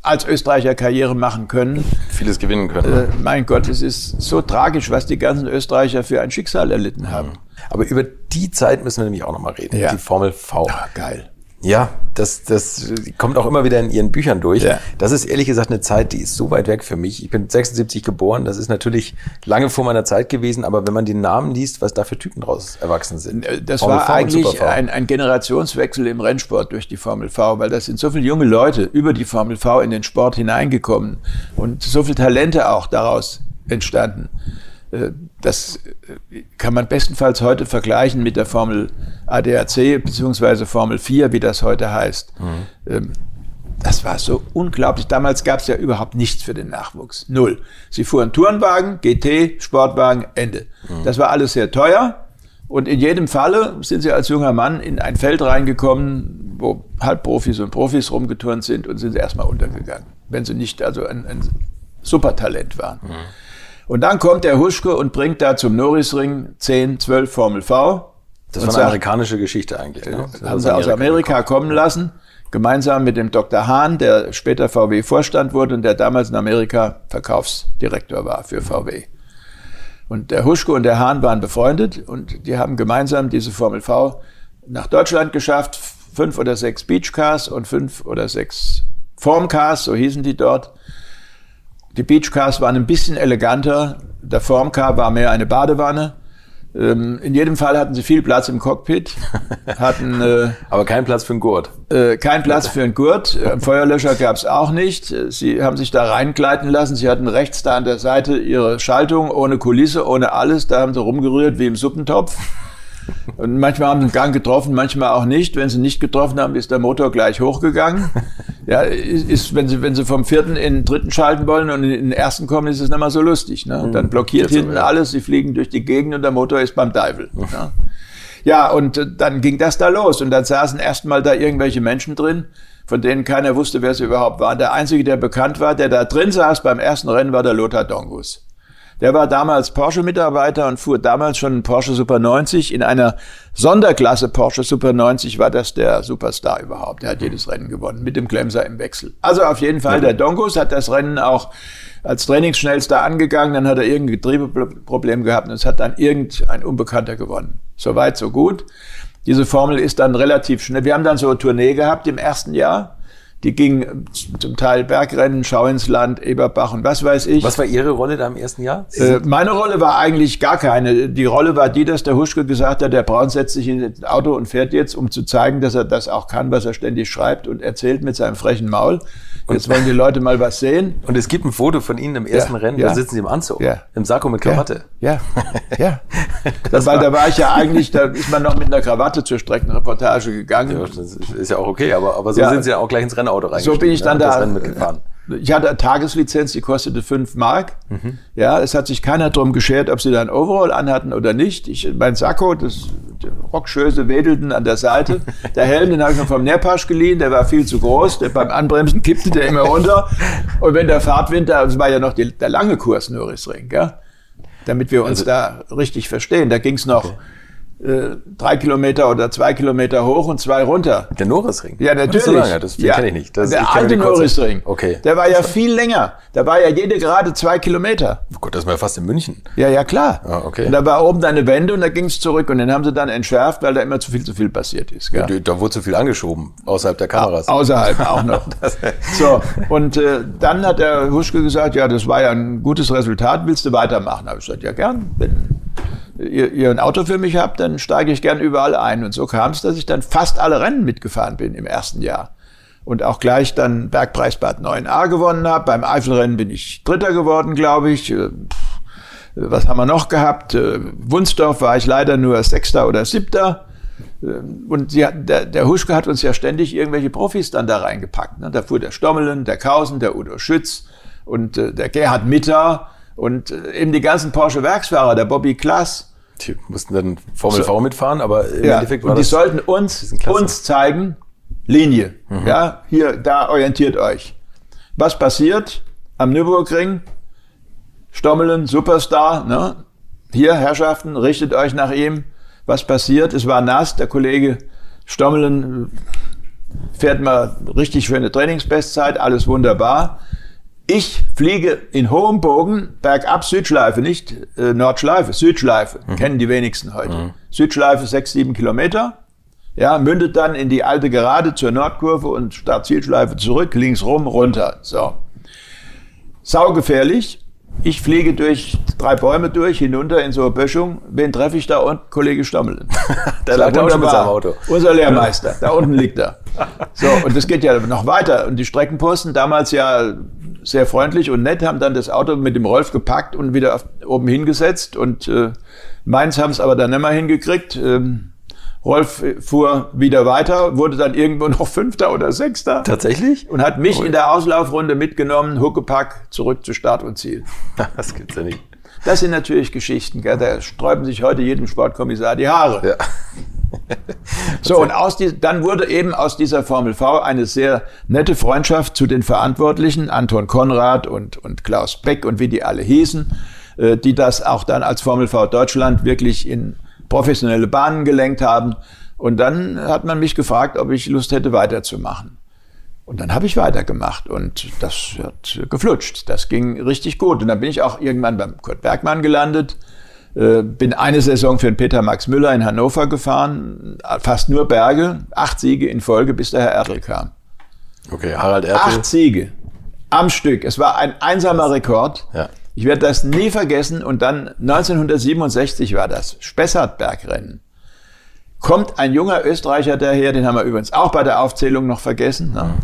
als Österreicher Karriere machen können. Vieles gewinnen können. Äh, mein Gott, es ist so tragisch, was die ganzen Österreicher für ein Schicksal erlitten haben. Aber über die Zeit müssen wir nämlich auch nochmal reden. Ja. Die Formel V. Ah, geil. Ja, das, das kommt auch immer wieder in Ihren Büchern durch. Ja. Das ist ehrlich gesagt eine Zeit, die ist so weit weg für mich. Ich bin 76 geboren, das ist natürlich lange vor meiner Zeit gewesen, aber wenn man den Namen liest, was da für Typen draus erwachsen sind. Äh, das Formel war v eigentlich ein, ein Generationswechsel im Rennsport durch die Formel V, weil das sind so viele junge Leute über die Formel V in den Sport hineingekommen und so viele Talente auch daraus entstanden. Das äh, kann man bestenfalls heute vergleichen mit der Formel ADAC beziehungsweise Formel 4, wie das heute heißt. Mhm. Das war so unglaublich. Damals gab es ja überhaupt nichts für den Nachwuchs. Null. Sie fuhren Tourenwagen, GT, Sportwagen, Ende. Mhm. Das war alles sehr teuer. Und in jedem Falle sind sie als junger Mann in ein Feld reingekommen, wo Halbprofis und Profis rumgeturnt sind und sind erstmal untergegangen, wenn sie nicht also ein, ein Supertalent waren. Mhm. Und dann kommt der Huschke und bringt da zum Norrisring 10, 12 Formel V. Das war eine amerikanische Geschichte eigentlich. Ne? Haben sie aus Amerika gekommen. kommen lassen, gemeinsam mit dem Dr. Hahn, der später VW-Vorstand wurde und der damals in Amerika Verkaufsdirektor war für VW. Und der Huschke und der Hahn waren befreundet und die haben gemeinsam diese Formel V nach Deutschland geschafft. Fünf oder sechs Beachcars und fünf oder sechs Formcars, so hießen die dort. Die Beachcars waren ein bisschen eleganter. Der Formcar war mehr eine Badewanne. Ähm, in jedem Fall hatten sie viel Platz im Cockpit, [LAUGHS] hatten äh, aber keinen Platz für einen Gurt. Äh, kein Platz für einen Gurt. [LAUGHS] Äh, Feuerlöscher gab es auch nicht. Sie haben sich da reingleiten lassen. Sie hatten rechts da an der Seite ihre Schaltung ohne Kulisse, ohne alles. Da haben sie rumgerührt wie im Suppentopf. Und manchmal haben sie einen Gang getroffen, manchmal auch nicht. Wenn sie nicht getroffen haben, ist der Motor gleich hochgegangen. [LAUGHS] Ja, ist, wenn sie, wenn sie vom vierten in den dritten schalten wollen und in den ersten kommen, ist es nicht mal so lustig. Ne? Dann blockiert Jetzt hinten aber, ja. alles, sie fliegen durch die Gegend und der Motor ist beim Teufel. Ne? Ja, und äh, dann ging das da los. Und dann saßen erstmal da irgendwelche Menschen drin, von denen keiner wusste, wer sie überhaupt waren. Der Einzige, der bekannt war, der da drin saß beim ersten Rennen, war der Lothar Dongus. Der war damals Porsche-Mitarbeiter und fuhr damals schon einen Porsche Super 90. In einer Sonderklasse Porsche Super 90 war das der Superstar überhaupt. Der hat jedes Rennen gewonnen mit dem Klemser im Wechsel. Also auf jeden Fall, der Dongus hat das Rennen auch als Trainingsschnellster angegangen. Dann hat er irgendein Getriebeproblem gehabt und es hat dann irgendein Unbekannter gewonnen. Soweit, so gut. Diese Formel ist dann relativ schnell. Wir haben dann so eine Tournee gehabt im ersten Jahr. Die ging zum Teil Bergrennen, Schau ins Land, Eberbach und was weiß ich. Was war Ihre Rolle da im ersten Jahr? Äh, meine Rolle war eigentlich gar keine. Die Rolle war die, dass der Huschke gesagt hat, der Braun setzt sich in das Auto und fährt jetzt, um zu zeigen, dass er das auch kann, was er ständig schreibt und erzählt mit seinem frechen Maul. Jetzt wollen die Leute mal was sehen. Und es gibt ein Foto von Ihnen im ersten ja, Rennen, ja. da sitzen Sie im Anzug, ja. im Sakko mit Krawatte. Ja, ja. [LAUGHS] das weil da war ich ja eigentlich, da ist man noch mit einer Krawatte zur Streckenreportage gegangen. Ja, das ist ja auch okay, aber, aber so sind Sie ja auch gleich ins Rennauto reingestiegen. So bin ich dann da. Das Rennen mitgefahren. Ich hatte eine Tageslizenz, die kostete fünf Mark. Mhm. Ja, es hat sich keiner darum geschert, ob sie da ein Overall anhatten oder nicht. Ich, mein Sakko, das, die Rockschöße wedelten an der Seite. [LAUGHS] Der Helm, den habe ich noch vom Nerpasch geliehen, der war viel zu groß. Der, beim Anbremsen kippte der immer runter. Und wenn der Fahrtwind, das war ja noch die, der lange Kurs Nürrisring, ja, damit wir uns also, da richtig verstehen. Da ging es noch okay äh, drei Kilometer oder zwei Kilometer hoch und zwei runter. Der Norrisring? Ja, natürlich. So lange, das ja. kenne ich nicht. Das, der ich alte Norrisring. Okay. Der war ja viel länger. Da war ja jede gerade zwei Kilometer. Oh Gott, das war ja fast in München. Ja, ja, klar. Ah, okay. Und da war oben eine Wende und da ging es zurück und den haben sie dann entschärft, weil da immer zu viel zu viel passiert ist. Ja, da wurde zu viel angeschoben, außerhalb der Kameras. Au außerhalb auch noch. [LAUGHS] so, und äh, dann hat der Huschke gesagt, ja, das war ja ein gutes Resultat, willst du weitermachen? Da habe ich gesagt, ja gern, wenn ihr, ihr ein Auto für mich habt, dann steige ich gern überall ein. Und so kam es, dass ich dann fast alle Rennen mitgefahren bin im ersten Jahr. Und auch gleich dann Bergpreis Bad 9a gewonnen habe. Beim Eifelrennen bin ich Dritter geworden, glaube ich. Äh, was haben wir noch gehabt? Äh, Wunsdorf war ich leider nur Sechster oder Siebter. Äh, und die, der, der Huschke hat uns ja ständig irgendwelche Profis dann da reingepackt. Ne? Da fuhr der Stommelen, der Kausen, der Udo Schütz und der Gerhard Mitter und eben die ganzen Porsche-Werksfahrer, der Bobby Klass. Die mussten dann Formel. V mitfahren, aber im ja, Endeffekt war und die das sollten uns, uns zeigen, Linie. Mhm. Ja, hier, da orientiert euch. Was passiert am Nürburgring? Stommelen, Superstar, ne? Hier, Herrschaften, richtet euch nach ihm. Was passiert? Es war nass, der Kollege Stommelen fährt man richtig für eine Trainingsbestzeit, alles wunderbar. Ich fliege in hohem Bogen bergab Südschleife, nicht äh, Nordschleife, Südschleife, mhm. kennen die wenigsten heute. Mhm. Südschleife sechs, sieben Kilometer, ja, mündet dann in die alte Gerade zur Nordkurve und Start-Zielschleife zurück, links rum, runter. So. Saugefährlich. Ich fliege durch drei Bäume durch, hinunter in so eine Böschung. Wen treffe ich da unten? Kollege Stommel. Der lag auch schon mit seinem Auto. Unser Lehrmeister, da unten liegt er. So, und das geht ja noch weiter. Und die Streckenposten, damals ja sehr freundlich und nett, haben dann das Auto mit dem Rolf gepackt und wieder auf, oben hingesetzt. Und äh, meins haben es aber dann nicht mehr hingekriegt. Ähm, Rolf fuhr wieder weiter, wurde dann irgendwo [LAUGHS] noch Fünfter oder Sechster. Tatsächlich? Und hat mich oh. in der Auslaufrunde mitgenommen, Huckepack, zurück zu Start und Ziel. [LAUGHS] das gibt's ja nicht. Das sind natürlich Geschichten, gell? da sträuben sich heute jedem Sportkommissar die Haare. Ja. [LAUGHS] so, und aus die, dann wurde eben aus dieser Formel V eine sehr nette Freundschaft zu den Verantwortlichen, Anton Konrad und, und Klaus Beck und wie die alle hießen, äh, die das auch dann als Formel V Deutschland wirklich in professionelle Bahnen gelenkt haben. Und dann hat man mich gefragt, ob ich Lust hätte, weiterzumachen. Und dann habe ich weitergemacht und das hat geflutscht. Das ging richtig gut. Und dann bin ich auch irgendwann beim Kurt Bergmann gelandet. Äh, bin eine Saison für den Peter Max Müller in Hannover gefahren, fast nur Berge, acht Siege in Folge, bis der Herr Ertl kam. Okay, Harald Ertl. Acht Siege am Stück. Es war ein einsamer Rekord. Ja. Ich werde das nie vergessen. Und dann 1967 war das Spessartbergrennen. Kommt ein junger Österreicher daher, den haben wir übrigens auch bei der Aufzählung noch vergessen, ne?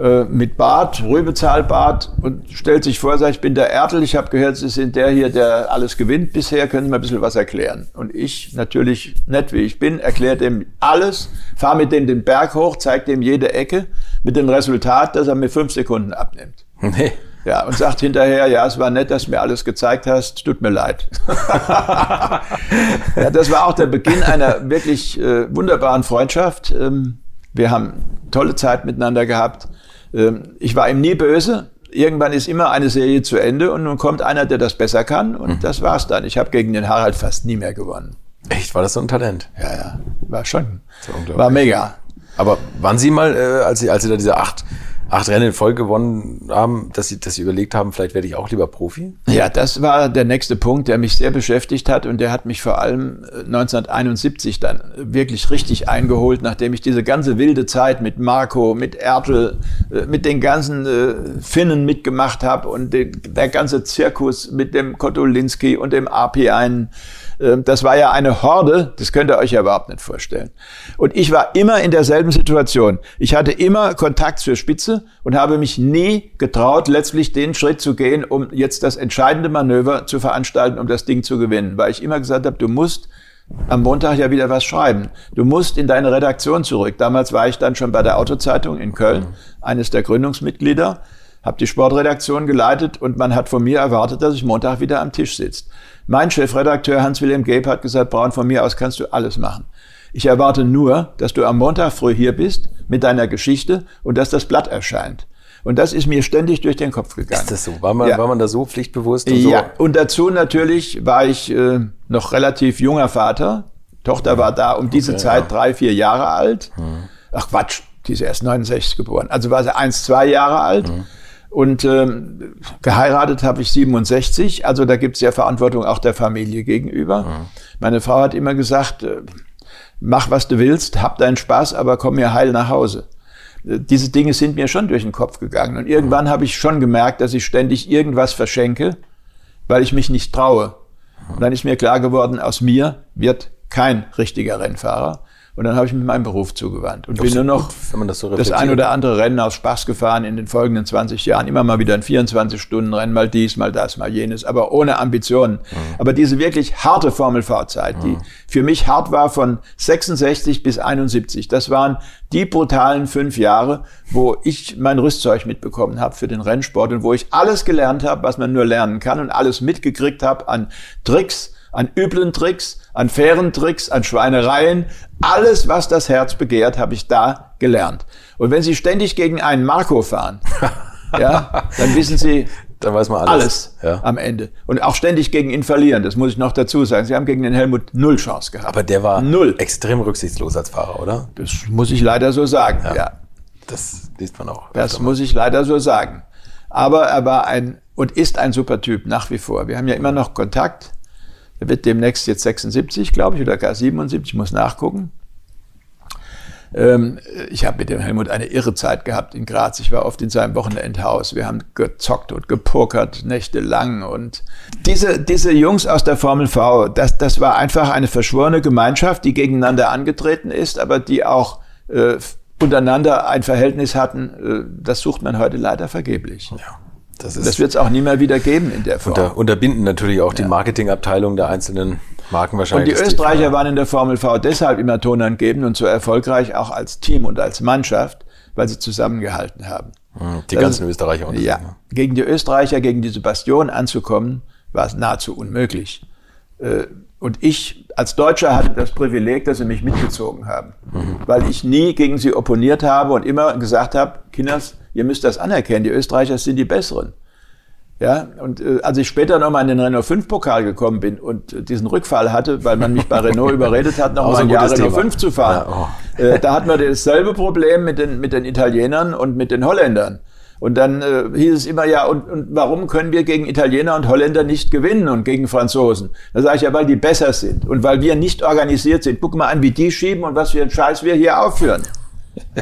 äh, mit Bart, Rübezahlbart und stellt sich vor, sagt, ich bin der Ertel, ich habe gehört, Sie sind der hier, der alles gewinnt bisher, können Sie mir ein bisschen was erklären? Und ich, natürlich nett wie ich bin, erkläre dem alles, fahre mit dem den Berg hoch, zeige dem jede Ecke, mit dem Resultat, dass er mir fünf Sekunden abnimmt. Nee. Ja, und sagt hinterher, ja, es war nett, dass du mir alles gezeigt hast, tut mir leid. [LAUGHS] ja, das war auch der Beginn einer wirklich äh, wunderbaren Freundschaft. Ähm, wir haben tolle Zeit miteinander gehabt. Ähm, ich war ihm nie böse. Irgendwann ist immer eine Serie zu Ende und nun kommt einer, der das besser kann und mhm. das war's dann. Ich habe gegen den Harald fast nie mehr gewonnen. Echt, war das so ein Talent? Ja, ja, war schon. War mega. Aber waren Sie mal, äh, als Sie, als Sie da diese acht acht Rennen in Folge gewonnen haben, dass sie, dass sie überlegt haben, vielleicht werde ich auch lieber Profi? Ja, das war der nächste Punkt, der mich sehr beschäftigt hat und der hat mich vor allem 1971 äh, dann wirklich richtig eingeholt, nachdem ich diese ganze wilde Zeit mit Marco, mit Ertel, äh, mit den ganzen äh, Finnen mitgemacht habe und der ganze Zirkus mit dem Kotolinski und dem AP1 ähm, das war ja eine Horde, das könnt ihr euch ja überhaupt nicht vorstellen. Und ich war immer in derselben Situation. Ich hatte immer Kontakt zur Spitze und habe mich nie getraut, letztlich den Schritt zu gehen, um jetzt das entscheidende Manöver zu veranstalten, um das Ding zu gewinnen. Weil ich immer gesagt habe, du musst am Montag ja wieder was schreiben. Du musst in deine Redaktion zurück. Damals war ich dann schon bei der Autozeitung in Köln, eines der Gründungsmitglieder habe die Sportredaktion geleitet und man hat von mir erwartet, dass ich Montag wieder am Tisch sitze. Mein Chefredakteur Hans-Wilhelm Gabe hat gesagt, Braun, von mir aus kannst du alles machen. Ich erwarte nur, dass du am Montag früh hier bist mit deiner Geschichte und dass das Blatt erscheint. Und das ist mir ständig durch den Kopf gegangen. Ist das so? War man, ja. war man da so pflichtbewusst? Und ja, so? und dazu natürlich war ich äh, noch relativ junger Vater. Tochter war da um diese okay, Zeit ja. drei, vier Jahre alt. Hm. Ach Quatsch, die ist erst 69 geboren. Also war sie eins, zwei Jahre alt. Hm. Und ähm, geheiratet habe ich 67, also da gibt es ja Verantwortung auch der Familie gegenüber. Mhm. Meine Frau hat immer gesagt, äh, mach was du willst, hab deinen Spaß, aber komm mir heil nach Hause. Äh, diese Dinge sind mir schon durch den Kopf gegangen. Und irgendwann mhm. habe ich schon gemerkt, dass ich ständig irgendwas verschenke, weil ich mich nicht traue. Und dann ist mir klar geworden, aus mir wird kein richtiger Rennfahrer. Und dann habe ich mich meinem Beruf zugewandt und bin nur noch gut, das, so das ein oder andere Rennen aus Spaß gefahren in den folgenden 20 Jahren. Immer mal wieder ein 24-Stunden-Rennen, mal dies, mal das, mal jenes, aber ohne Ambitionen. Mhm. Aber diese wirklich harte Formel-V-Zeit, die mhm. für mich hart war von 66 bis 71, das waren die brutalen fünf Jahre, wo ich mein Rüstzeug mitbekommen habe für den Rennsport und wo ich alles gelernt habe, was man nur lernen kann und alles mitgekriegt habe an Tricks, an üblen Tricks, an fairen Tricks, an Schweinereien. Alles, was das Herz begehrt, habe ich da gelernt. Und wenn Sie ständig gegen einen Marco fahren, [LAUGHS] ja, dann wissen Sie, dann weiß man alles. Alles ja. am Ende. Und auch ständig gegen ihn verlieren, das muss ich noch dazu sagen. Sie haben gegen den Helmut null Chance gehabt. Aber der war null. extrem rücksichtslos als Fahrer, oder? Das muss ich leider so sagen, ja. ja. Das liest man auch. Das muss ich leider so sagen. Aber er war ein und ist ein super Typ nach wie vor. Wir haben ja immer noch Kontakt. Er wird demnächst jetzt 76, glaube ich, oder gar 77, ich muss nachgucken. Ähm, ich habe mit dem Helmut eine irre Zeit gehabt in Graz. Ich war oft in seinem Wochenendhaus. Wir haben gezockt und gepokert nächtelang. Und diese, diese Jungs aus der Formel V, das, das war einfach eine verschworene Gemeinschaft, die gegeneinander angetreten ist, aber die auch äh, untereinander ein Verhältnis hatten. Äh, das sucht man heute leider vergeblich. Ja. Das, das wird es auch nie mehr wieder geben in der Form. Unter, unterbinden natürlich auch die Marketingabteilung der einzelnen Marken wahrscheinlich. Und die Österreicher die waren in der Formel V deshalb immer tonangebend und so erfolgreich auch als Team und als Mannschaft, weil sie zusammengehalten haben. Hm, die ganzen das, Österreicher. Und ja, ne? gegen die Österreicher, gegen diese Bastion anzukommen, war es nahezu unmöglich. Äh, und ich als Deutscher hatte das Privileg, dass sie mich mitgezogen haben, mhm. weil ich nie gegen sie opponiert habe und immer gesagt habe, Kinders, ihr müsst das anerkennen, die Österreicher sind die Besseren. Ja, und äh, als ich später nochmal in den Renault 5 Pokal gekommen bin und äh, diesen Rückfall hatte, weil man mich bei Renault [LAUGHS] überredet hat, noch mal ein Jahr Renault 5 zu fahren, ja, oh. äh, da hatten wir dasselbe Problem mit den, mit den Italienern und mit den Holländern. Und dann äh, hieß es immer, ja, und, und warum können wir gegen Italiener und Holländer nicht gewinnen und gegen Franzosen? Da sage ich ja, weil die besser sind und weil wir nicht organisiert sind. Guck mal an, wie die schieben und was für einen Scheiß wir hier aufführen.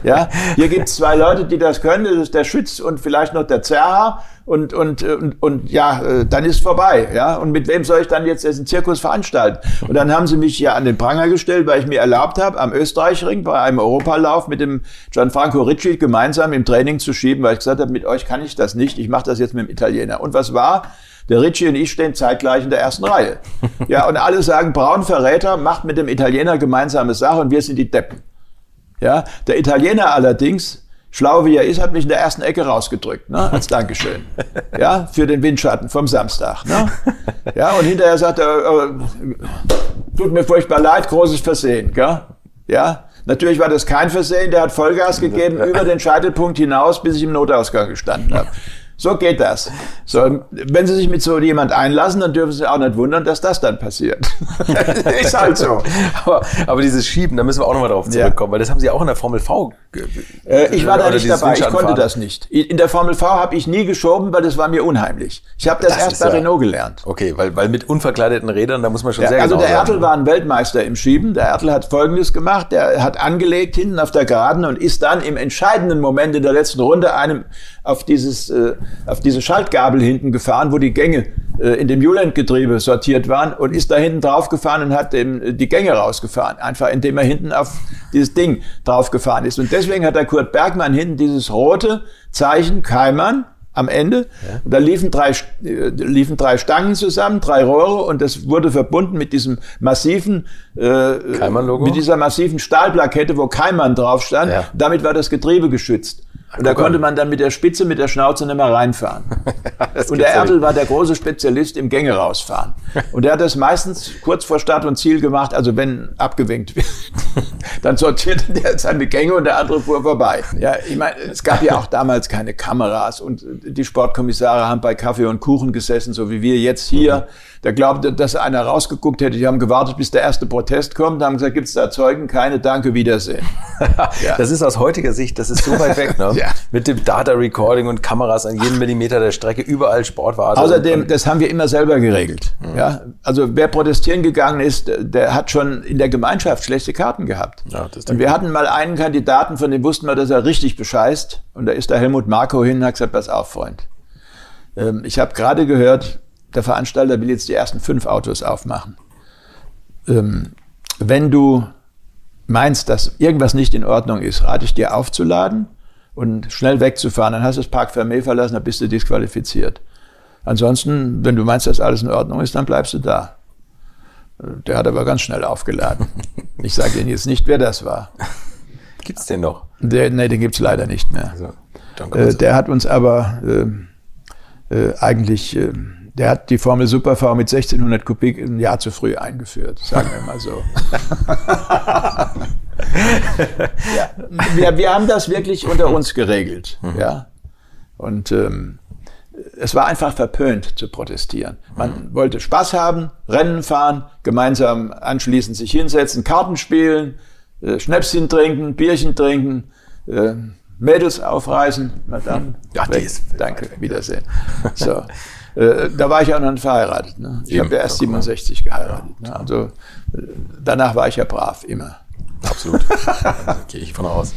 Ja, hier gibt es zwei Leute, die das können. Das ist der Schütz und vielleicht noch der Zerha. Und, und, und, und ja, äh, dann ist vorbei. Ja, und mit wem soll ich dann jetzt diesen Zirkus veranstalten? Und dann haben sie mich ja an den Pranger gestellt, weil ich mir erlaubt habe, am Österreichring bei einem Europalauf mit dem Gianfranco Ricci gemeinsam im Training zu schieben, weil ich gesagt habe, mit euch kann ich das nicht. Ich mache das jetzt mit dem Italiener. Und was war? Der Ricci und ich stehen zeitgleich in der ersten Reihe. Ja, und alle sagen, Braun Verräter macht mit dem Italiener gemeinsame Sache und wir sind die Deppen. Ja, der Italiener allerdings, schlau wie er ist, hat mich in der ersten Ecke rausgedrückt, ne, als Dankeschön. [LAUGHS] Ja, für den Windschatten vom Samstag. Ne? Ja, und hinterher sagt er, äh, tut mir furchtbar leid, großes Versehen. Gell? Ja, natürlich war das kein Versehen, der hat Vollgas gegeben [LAUGHS] über den Scheitelpunkt hinaus, bis ich im Notausgang gestanden habe. So geht das. So, wenn Sie sich mit so jemand einlassen, dann dürfen Sie auch nicht wundern, dass das dann passiert. [LAUGHS] ist halt so. Aber, aber, dieses Schieben, da müssen wir auch nochmal drauf zurückkommen, ja. weil das haben Sie auch in der Formel V. Äh, ich war da nicht dabei, ich konnte das nicht. In der Formel V habe ich nie geschoben, weil das war mir unheimlich. Ich habe das, das erst bei ja, Renault gelernt. Okay, weil, weil mit unverkleideten Rädern, da muss man schon ja, sehr Also genau der Ertel war ein Weltmeister im Schieben. Der Ertel hat Folgendes gemacht. Der hat angelegt hinten auf der Geraden und ist dann im entscheidenden Moment in der letzten Runde einem auf dieses, äh, auf diese Schaltgabel hinten gefahren, wo die Gänge äh, in dem Juland-Getriebe sortiert waren und ist da hinten drauf gefahren und hat dem, äh, die Gänge rausgefahren. Einfach indem er hinten auf dieses Ding draufgefahren ist. Und deswegen hat der Kurt Bergmann hinten dieses rote Zeichen Keimann am Ende. Ja. Und da liefen drei, äh, liefen drei Stangen zusammen, drei Rohre und das wurde verbunden mit diesem massiven, äh, mit dieser massiven Stahlplakette, wo Keimann drauf stand. Ja. Damit war das Getriebe geschützt. Und da konnte man dann mit der Spitze, mit der Schnauze nicht mehr reinfahren. [LAUGHS] und der Ertel war der große Spezialist im Gänge rausfahren. Und er hat das meistens kurz vor Start und Ziel gemacht, also wenn abgewinkt wird, [LAUGHS] dann sortierte der seine Gänge und der andere fuhr vorbei. Ja, ich meine, es gab ja auch damals keine Kameras und die Sportkommissare haben bei Kaffee und Kuchen gesessen, so wie wir jetzt hier. Mhm der glaubte, dass einer rausgeguckt hätte. Die haben gewartet, bis der erste Protest kommt. Haben gesagt, gibt es da Zeugen? Keine, danke, Wiedersehen. [LAUGHS] ja. Das ist aus heutiger Sicht, das ist so weit weg. Ne? [LAUGHS] ja. Mit dem Data Recording und Kameras an jedem Millimeter der Strecke, überall Sportwarte. Außerdem, das haben wir immer selber geregelt. Mhm. Ja? Also wer protestieren gegangen ist, der hat schon in der Gemeinschaft schlechte Karten gehabt. Ja, und wir hatten mal einen Kandidaten, von dem wussten wir, dass er richtig bescheißt. Und da ist der Helmut Marko hin und hat gesagt, pass auf, Freund. Ähm, ich habe gerade gehört, der Veranstalter will jetzt die ersten fünf Autos aufmachen. Ähm, wenn du meinst, dass irgendwas nicht in Ordnung ist, rate ich dir aufzuladen und schnell wegzufahren. Dann hast du das Park Fermé verlassen, dann bist du disqualifiziert. Ansonsten, wenn du meinst, dass alles in Ordnung ist, dann bleibst du da. Der hat aber ganz schnell aufgeladen. [LAUGHS] Ich sage Ihnen jetzt nicht, wer das war. Gibt's den noch? Der, nee, den gibt's leider nicht mehr. Also, äh, der hat uns aber äh, äh, eigentlich äh, der hat die Formel Super V mit 1600 Kubik ein Jahr zu früh eingeführt, sagen wir mal so. [LAUGHS] ja, wir, wir haben das wirklich unter uns geregelt. Mhm. Ja? Und ähm, es war einfach verpönt zu protestieren. Man mhm. wollte Spaß haben, Rennen fahren, gemeinsam anschließend sich hinsetzen, Karten spielen, äh, Schnäpschen trinken, Bierchen trinken, äh, Mädels aufreißen. Madame, ja, danke, Wiedersehen. So. [LAUGHS] Äh, da war ich auch noch nicht verheiratet. Ne? Ich habe ja erst 67 geheiratet. Ne? Also äh, danach war ich ja brav, immer. Absolut. [LAUGHS] Gehe ich von aus.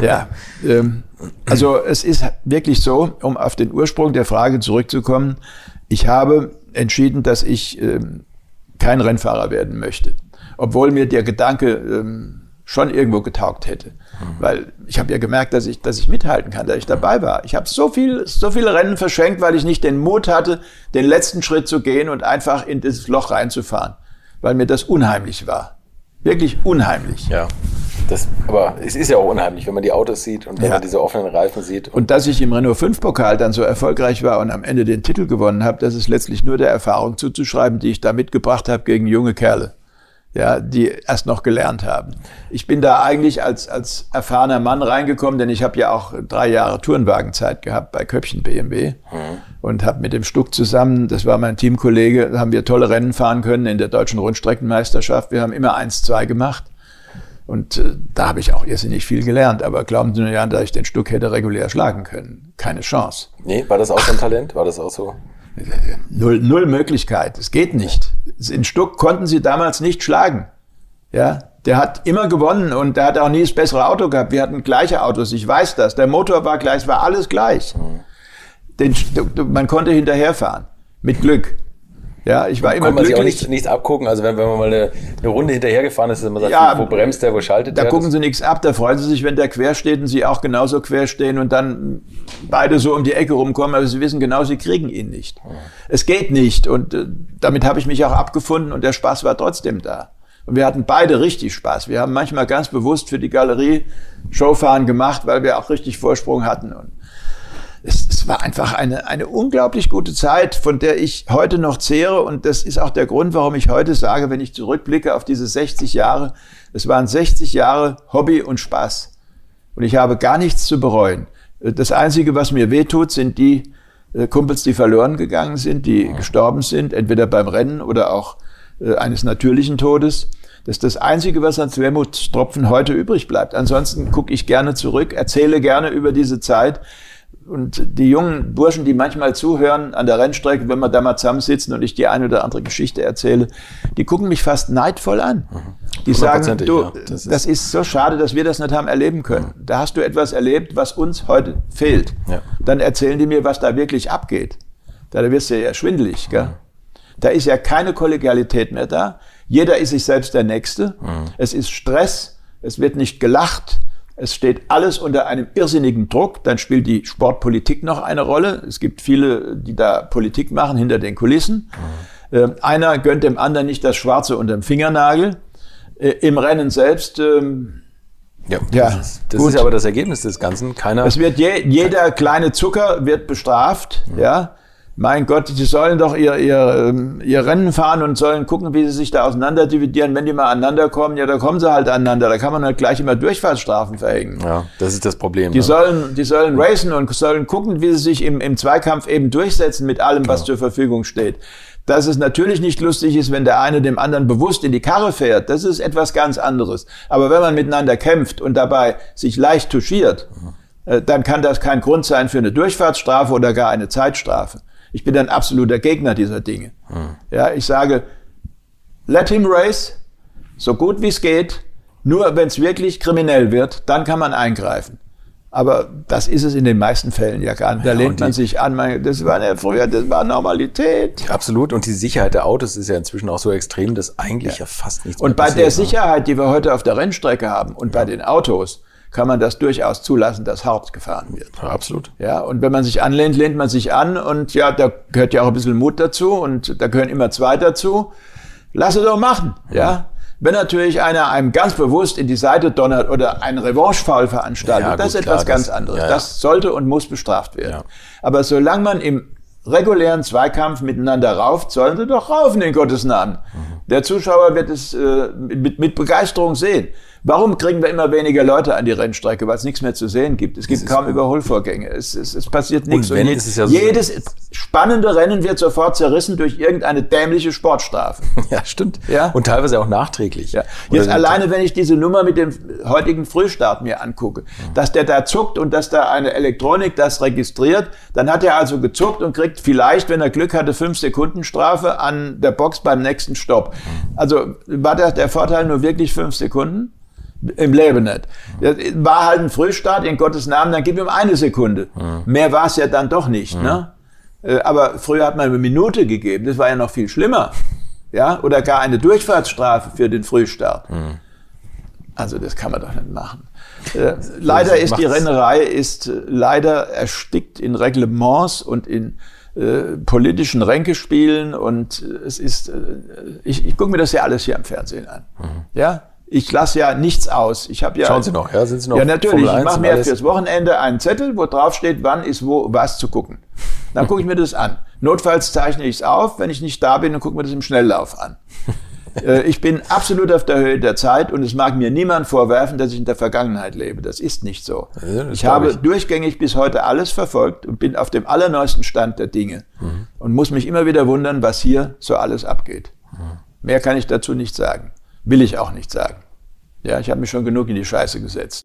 ja. Ähm, also es ist wirklich so, um auf den Ursprung der Frage zurückzukommen, ich habe entschieden, dass ich ähm, kein Rennfahrer werden möchte. Obwohl mir der Gedanke ähm, schon irgendwo getaugt hätte. Weil ich habe ja gemerkt, dass ich, dass ich mithalten kann, dass ich dabei war. Ich habe so, viel, so viele Rennen verschenkt, weil ich nicht den Mut hatte, den letzten Schritt zu gehen und einfach in dieses Loch reinzufahren. Weil mir das unheimlich war. Wirklich unheimlich. Ja. Das, aber es ist ja auch unheimlich, wenn man die Autos sieht und wenn ja. man diese offenen Reifen sieht. Und, und dass ich im Renault 5 Pokal dann so erfolgreich war und am Ende den Titel gewonnen habe, das ist letztlich nur der Erfahrung zuzuschreiben, die ich da mitgebracht habe gegen junge Kerle ja, die erst noch gelernt haben. Ich bin da eigentlich als, als erfahrener Mann reingekommen, denn ich habe ja auch drei Jahre Tourenwagenzeit gehabt bei Köpchen BMW mhm. und habe mit dem Stuck zusammen, das war mein Teamkollege, haben wir tolle Rennen fahren können in der deutschen Rundstreckenmeisterschaft. Wir haben immer eins, zwei gemacht. Und äh, da habe ich auch irrsinnig viel gelernt. Aber glauben Sie mir ja, dass ich den Stuck hätte regulär schlagen können. Keine Chance. Nee, war das auch so ein Talent? War das auch so? Null, null Möglichkeit. Es geht nicht. In Stuck konnten sie damals nicht schlagen. Ja, der hat immer gewonnen und der hat auch nie das bessere Auto gehabt. Wir hatten gleiche Autos, ich weiß das. Der Motor war gleich, es war alles gleich. Den, man konnte hinterherfahren. Mit Glück. Ja, ich war immer Kann man glücklich. sich auch nichts, nichts abgucken. Also wenn, wenn man mal eine, eine Runde hinterhergefahren ist, dass man sagt, ja, wo bremst der, wo schaltet da der? Da gucken sie nichts ab. Da freuen sie sich, wenn der quer steht und sie auch genauso quer stehen und dann beide so um die Ecke rumkommen. Aber sie wissen genau, sie kriegen ihn nicht. Ja. Es geht nicht. Und äh, damit habe ich mich auch abgefunden und der Spaß war trotzdem da. Und wir hatten beide richtig Spaß. Wir haben manchmal ganz bewusst für die Galerie Showfahren gemacht, weil wir auch richtig Vorsprung hatten. Und es, es war einfach eine, eine unglaublich gute Zeit, von der ich heute noch zehre. Und das ist auch der Grund, warum ich heute sage, wenn ich zurückblicke auf diese 60 Jahre, es waren 60 Jahre Hobby und Spaß. Und ich habe gar nichts zu bereuen. Das Einzige, was mir wehtut, sind die äh, Kumpels, die verloren gegangen sind, die ja. gestorben sind, entweder beim Rennen oder auch äh, eines natürlichen Todes. Das ist das Einzige, was als Wermutstropfen heute übrig bleibt. Ansonsten gucke ich gerne zurück, erzähle gerne über diese Zeit und die jungen Burschen, die manchmal zuhören an der Rennstrecke, wenn wir da mal zusammensitzen und ich die eine oder andere Geschichte erzähle, die gucken mich fast neidvoll an. Mhm. Die sagen, du, ja, das, ist das, ist so schade, dass wir das nicht haben erleben können. Mhm. Da hast du etwas erlebt, was uns heute fehlt. Ja. Dann erzählen die mir, was da wirklich abgeht. Da wirst du ja schwindelig. Gell? Da ist ja keine Kollegialität mehr da. Jeder ist sich selbst der Nächste. Mhm. Es ist Stress. Es wird nicht gelacht. Es steht alles unter einem irrsinnigen Druck. Dann spielt die Sportpolitik noch eine Rolle. Es gibt viele, die da Politik machen hinter den Kulissen. Mhm. Äh, einer gönnt dem anderen nicht das Schwarze unter dem Fingernagel. Äh, Im Rennen selbst. Ähm, ja, ja, das, ist, das ist aber das Ergebnis des Ganzen. Keiner. Es wird je, jeder kleine Zucker wird bestraft. Mhm. Ja, mein Gott, die sollen doch ihr, ihr, ähm, ihr Rennen fahren und sollen gucken, wie sie sich da auseinander dividieren. Wenn die mal aneinander kommen, ja, da kommen sie halt aneinander. Da kann man halt gleich immer Durchfahrtsstrafen verhängen. Ja, das ist das Problem. Die ja. sollen, die sollen racen und sollen gucken, wie sie sich im, im Zweikampf eben durchsetzen mit allem, was genau. zur Verfügung steht. Dass es natürlich nicht lustig ist, wenn der eine dem anderen bewusst in die Karre fährt, das ist etwas ganz anderes. Aber wenn man miteinander kämpft und dabei sich leicht touchiert, äh, dann kann das kein Grund sein für eine Durchfahrtsstrafe oder gar eine Zeitstrafe. Ich bin ein absoluter Gegner dieser Dinge. Hm. Ja, ich sage, let him race, so gut wie es geht. Nur wenn es wirklich kriminell wird, dann kann man eingreifen. Aber das ist es in den meisten Fällen ja gar nicht. Da ja, lehnt man sich an. Man, das war ja früher, das war Normalität. Absolut. Und die Sicherheit der Autos ist ja inzwischen auch so extrem, dass eigentlich ja, ja fast nichts Und bei der Sicherheit, die wir heute auf der Rennstrecke haben und ja. bei den Autos, kann man das durchaus zulassen, dass hart gefahren wird. Ja, absolut. Ja, und wenn man sich anlehnt, lehnt man sich an und ja, da gehört ja auch ein bisschen Mut dazu und da gehören immer zwei dazu. Lass es doch machen, ja. ja. Wenn natürlich einer einem ganz bewusst in die Seite donnert oder einen Revanche-Foul veranstaltet, ja, gut, das ist etwas klar, ganz das, anderes. Das sollte und muss bestraft werden. Aber solange man im regulären Zweikampf miteinander rauft, sollen sie doch raufen in Gottes Namen. Mhm. Der Zuschauer wird es äh, mit, mit Begeisterung sehen. Warum kriegen wir immer weniger Leute an die Rennstrecke? Weil es nichts mehr zu sehen gibt. Es gibt kaum Überholvorgänge. Es, es, es passiert nichts. Und, wenn, Und je, ja so jedes spannende Rennen wird sofort zerrissen durch irgendeine dämliche Sportstrafe. [LAUGHS] Ja, stimmt. Ja? Und teilweise auch nachträglich. Ja. Jetzt alleine, wenn ich diese Nummer mit dem heutigen Frühstart mir angucke, mhm. dass der da zuckt und dass da eine Elektronik das registriert, dann hat er also gezuckt und kriegt vielleicht, wenn er Glück hatte, fünf Sekunden Strafe an der Box beim nächsten Stopp. Mhm. Also war das der Vorteil nur wirklich fünf Sekunden? Im Leben nicht. Das war halt ein Frühstart, in Gottes Namen, dann gib ihm eine Sekunde. Ja. Mehr war es ja dann doch nicht. Ja. Ne? Äh, aber früher hat man eine Minute gegeben, das war ja noch viel schlimmer. [LAUGHS] Ja? Oder gar eine Durchfahrtsstrafe für den Frühstart. Ja. Also das kann man doch nicht machen. Äh, leider ist die Rennerei ist äh, leider erstickt in Reglements und in äh, politischen Ränkespielen und es ist, äh, ich, ich gucke mir das ja alles hier am Fernsehen an. Mhm. Ja, ich lasse ja nichts aus. Ich habe ja. Schauen Sie noch, ja? Sind Sie noch? Ja, natürlich. Ich mache mir fürs Wochenende einen Zettel, wo drauf steht, wann ist wo was zu gucken. Dann gucke ich mir das an. Notfalls zeichne ich es auf. Wenn ich nicht da bin, dann gucke mir das im Schnelllauf an. [LAUGHS] Äh, ich bin absolut auf der Höhe der Zeit und es mag mir niemand vorwerfen, dass ich in der Vergangenheit lebe. Das ist nicht so. Ja, ich habe ich. durchgängig bis heute alles verfolgt und bin auf dem allerneuesten Stand der Dinge mhm. und muss mich immer wieder wundern, was hier so alles abgeht. Mhm. Mehr kann ich dazu nicht sagen. Will ich auch nicht sagen. Ja, ich habe mich schon genug in die Scheiße gesetzt.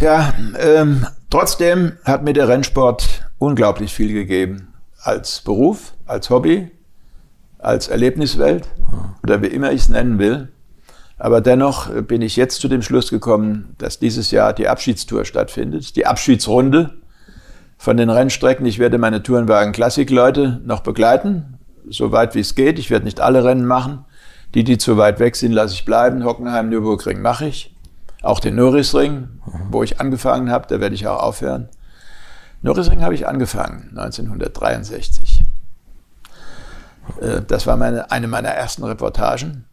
Ja, ähm, trotzdem hat mir der Rennsport unglaublich viel gegeben. Als Beruf, als Hobby, als Erlebniswelt oder wie immer ich es nennen will. Aber dennoch bin ich jetzt zu dem Schluss gekommen, dass dieses Jahr die Abschiedstour stattfindet, die Abschiedsrunde von den Rennstrecken. Ich werde meine Tourenwagen Klassik-Leute noch begleiten, so weit wie es geht. Ich werde nicht alle Rennen machen. Die, die zu weit weg sind, lasse ich bleiben. Hockenheim, Nürburgring mache ich. Auch den Norrisring, wo ich angefangen habe, da werde ich auch aufhören. Norrisring habe ich angefangen, 1963. Äh, das war meine, eine meiner ersten Reportagen.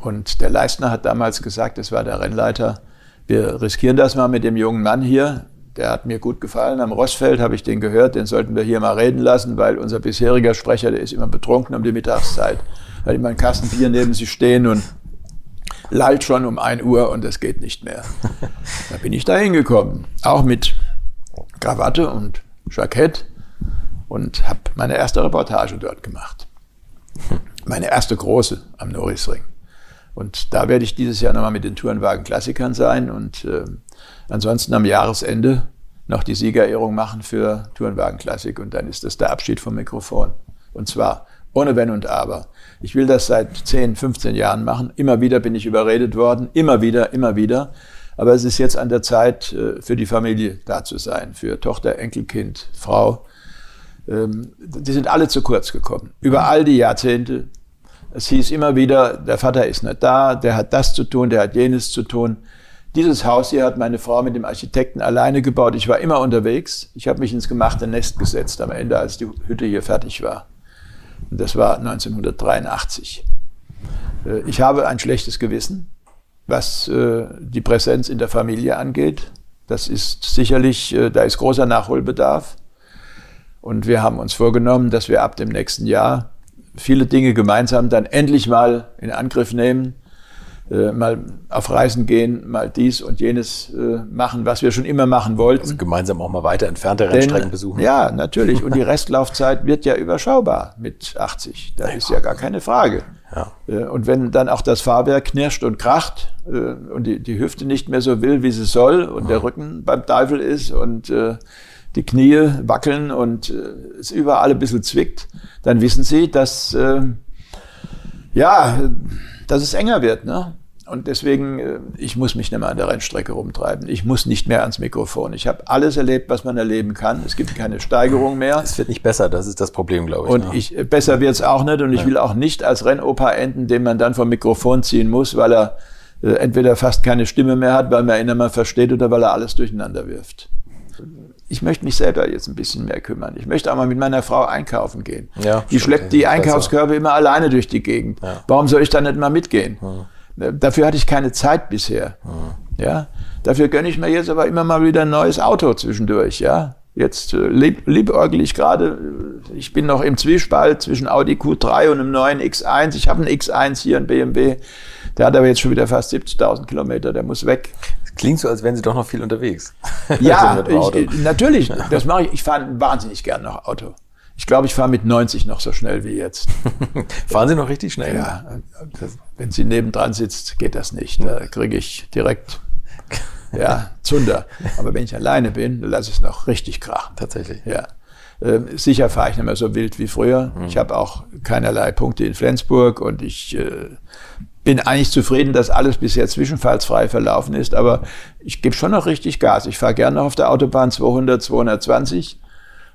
Und der Leistner hat damals gesagt, das war der Rennleiter, wir riskieren das mal mit dem jungen Mann hier. Der hat mir gut gefallen. Am Rossfeld habe ich den gehört, den sollten wir hier mal reden lassen, weil unser bisheriger Sprecher, der ist immer betrunken um die Mittagszeit. Hat immer einen Kasten Bier neben sich stehen und lallt schon um ein Uhr und es geht nicht mehr. [LAUGHS] Da bin ich da hingekommen, auch mit Krawatte und Jackett und habe meine erste Reportage dort gemacht. Meine erste große am Norrisring. Und da werde ich dieses Jahr nochmal mit den Tourenwagen-Klassikern sein und äh, ansonsten am Jahresende noch die Siegerehrung machen für Tourenwagen-Klassik und dann ist das der Abschied vom Mikrofon. Und zwar ohne Wenn und Aber. Ich will das seit 10, 15 Jahren machen. Immer wieder bin ich überredet worden. Immer wieder, immer wieder. Aber es ist jetzt an der Zeit, äh, für die Familie da zu sein. Für Tochter, Enkelkind, Frau. Ähm, die sind alle zu kurz gekommen. Über all die Jahrzehnte. Es hieß immer wieder, der Vater ist nicht da, der hat das zu tun, der hat jenes zu tun. Dieses Haus hier hat meine Frau mit dem Architekten alleine gebaut. Ich war immer unterwegs. Ich habe mich ins gemachte Nest gesetzt am Ende, als die Hütte hier fertig war. Das war 1983. Äh, ich habe ein schlechtes Gewissen, was äh, die Präsenz in der Familie angeht. Das ist sicherlich, äh, da ist großer Nachholbedarf. Und wir haben uns vorgenommen, dass wir ab dem nächsten Jahr viele Dinge gemeinsam dann endlich mal in Angriff nehmen, äh, mal auf Reisen gehen, mal dies und jenes äh, machen, was wir schon immer machen wollten. Also gemeinsam auch mal weiter entfernte Rennstrecken Denn, besuchen. Ja, natürlich. Und die Restlaufzeit wird ja überschaubar mit 80. Da ja. ist ja gar keine Frage. Ja. Äh, und wenn dann auch das Fahrwerk knirscht und kracht äh, und die, die Hüfte nicht mehr so will, wie sie soll und ja. der Rücken beim Teufel ist und äh, die Knie wackeln und es überall ein bisschen zwickt, dann wissen Sie, dass ja, dass es enger wird. Ne? Und deswegen, äh, ich muss mich nicht mehr an der Rennstrecke rumtreiben. Ich muss nicht mehr ans Mikrofon. Ich habe alles erlebt, was man erleben kann. Es gibt keine Steigerung mehr. Es wird nicht besser, das ist das Problem, glaube ich. Und ne? ich, äh, besser wird es auch nicht. Und ich will auch nicht als Rennopa enden, den man dann vom Mikrofon ziehen muss, weil er äh, entweder fast keine Stimme mehr hat, weil man ihn immer versteht oder weil er alles durcheinander wirft. Ich möchte mich selber jetzt ein bisschen mehr kümmern. Ich möchte auch mal mit meiner Frau einkaufen gehen. Ja, die schleppt die Einkaufskörbe immer alleine durch die Gegend. Ja. Warum soll ich da nicht mal mitgehen? Ja. Dafür hatte ich keine Zeit bisher. Mhm. Ja, dafür gönne ich mir jetzt aber immer mal wieder ein neues Auto zwischendurch. Ja, jetzt äh, lieb, liebäugel ich gerade. Ich bin noch im Zwiespalt zwischen Audi Q3 und einem neuen X1. Ich habe einen X1 hier, ein BMW. Der hat aber jetzt schon wieder fast 70.000 Kilometer. Der muss weg. Klingt so, als wären Sie doch noch viel unterwegs. [LAUGHS] Ja, ich, natürlich. [LAUGHS] Das mache ich. Ich fahre wahnsinnig gern noch Auto. Ich glaube, ich fahre mit 90 noch so schnell wie jetzt. [LAUGHS] Fahren Sie noch richtig schnell? Ja. Wenn sie nebendran sitzt, geht das nicht. Da kriege ich direkt ja, Zunder. Aber wenn ich alleine bin, lasse ich es noch richtig krachen. Tatsächlich. Ja. Ähm, sicher fahre ich nicht mehr so wild wie früher. Mhm. Ich habe auch keinerlei Punkte in Flensburg und ich äh, bin eigentlich zufrieden, dass alles bisher zwischenfallsfrei verlaufen ist. Aber ich gebe schon noch richtig Gas. Ich fahre gerne noch auf der Autobahn 200, 220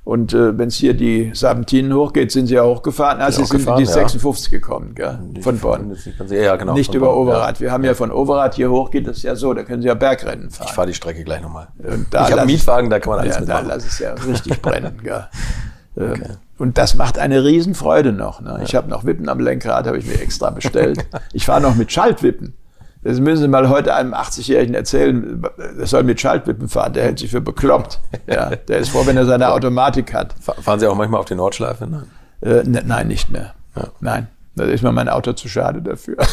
und äh, wenn es hier die Serpentinen hochgeht, sind sie ja hochgefahren. Also sie sind gefahren, die 56 ja. gekommen, gell? von Bonn. Nicht, ja, genau, nicht über Bonn, Overath. Ja. Wir haben ja von Overath hier hoch, geht das ja so, da können Sie ja Bergrennen fahren. Ich fahre die Strecke gleich nochmal. Ich habe Mietwagen, da kann man alles ja, mitmachen. Da lass es ja richtig brennen. Gell? [LAUGHS] Ähm, okay. Und das macht eine Riesenfreude noch. Ne? Ich habe noch Wippen am Lenkrad, habe ich mir extra bestellt. [LAUGHS] ich fahre noch mit Schaltwippen. Das müssen Sie mal heute einem 80-Jährigen erzählen, er soll mit Schaltwippen fahren, der hält sich für bekloppt. Ja, der ist froh, wenn er seine Automatik hat. Fahren Sie auch manchmal auf die Nordschleife? Nein, äh, ne, nein nicht mehr. Ja. Nein, da ist mir mein Auto zu schade dafür. [LAUGHS]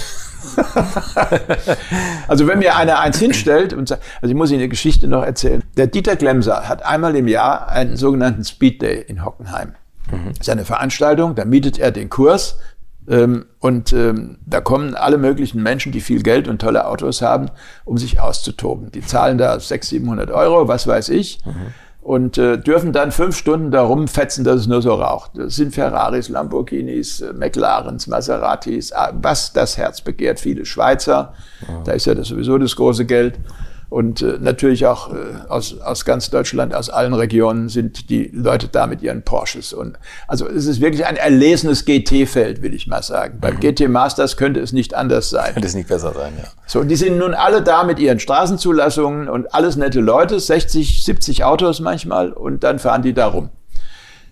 also wenn mir einer eins hinstellt und sagt, also ich muss Ihnen eine Geschichte noch erzählen. Der Dieter Glemser hat einmal im Jahr einen sogenannten Speed Day in Hockenheim. Mhm. Seine Veranstaltung, da mietet er den Kurs ähm, und ähm, da kommen alle möglichen Menschen, die viel Geld und tolle Autos haben, um sich auszutoben. Die zahlen da 600, 700 Euro, was weiß ich. Mhm. Und äh, dürfen dann fünf Stunden da rumfetzen, dass es nur so raucht. Das sind Ferraris, Lamborghinis, äh, McLarens, Maseratis, äh, was das Herz begehrt. Viele Schweizer, mhm. da ist ja das sowieso das große Geld. Und äh, natürlich auch äh, aus, aus ganz Deutschland, aus allen Regionen sind die Leute da mit ihren Porsches. Und also es ist wirklich ein erlesenes GT-Feld, will ich mal sagen. Mhm. Beim GT Masters könnte es nicht anders sein. Könnte es nicht besser sein, ja. So, und die sind nun alle da mit ihren Straßenzulassungen und alles nette Leute, 60, 70 Autos manchmal, und dann fahren die da rum.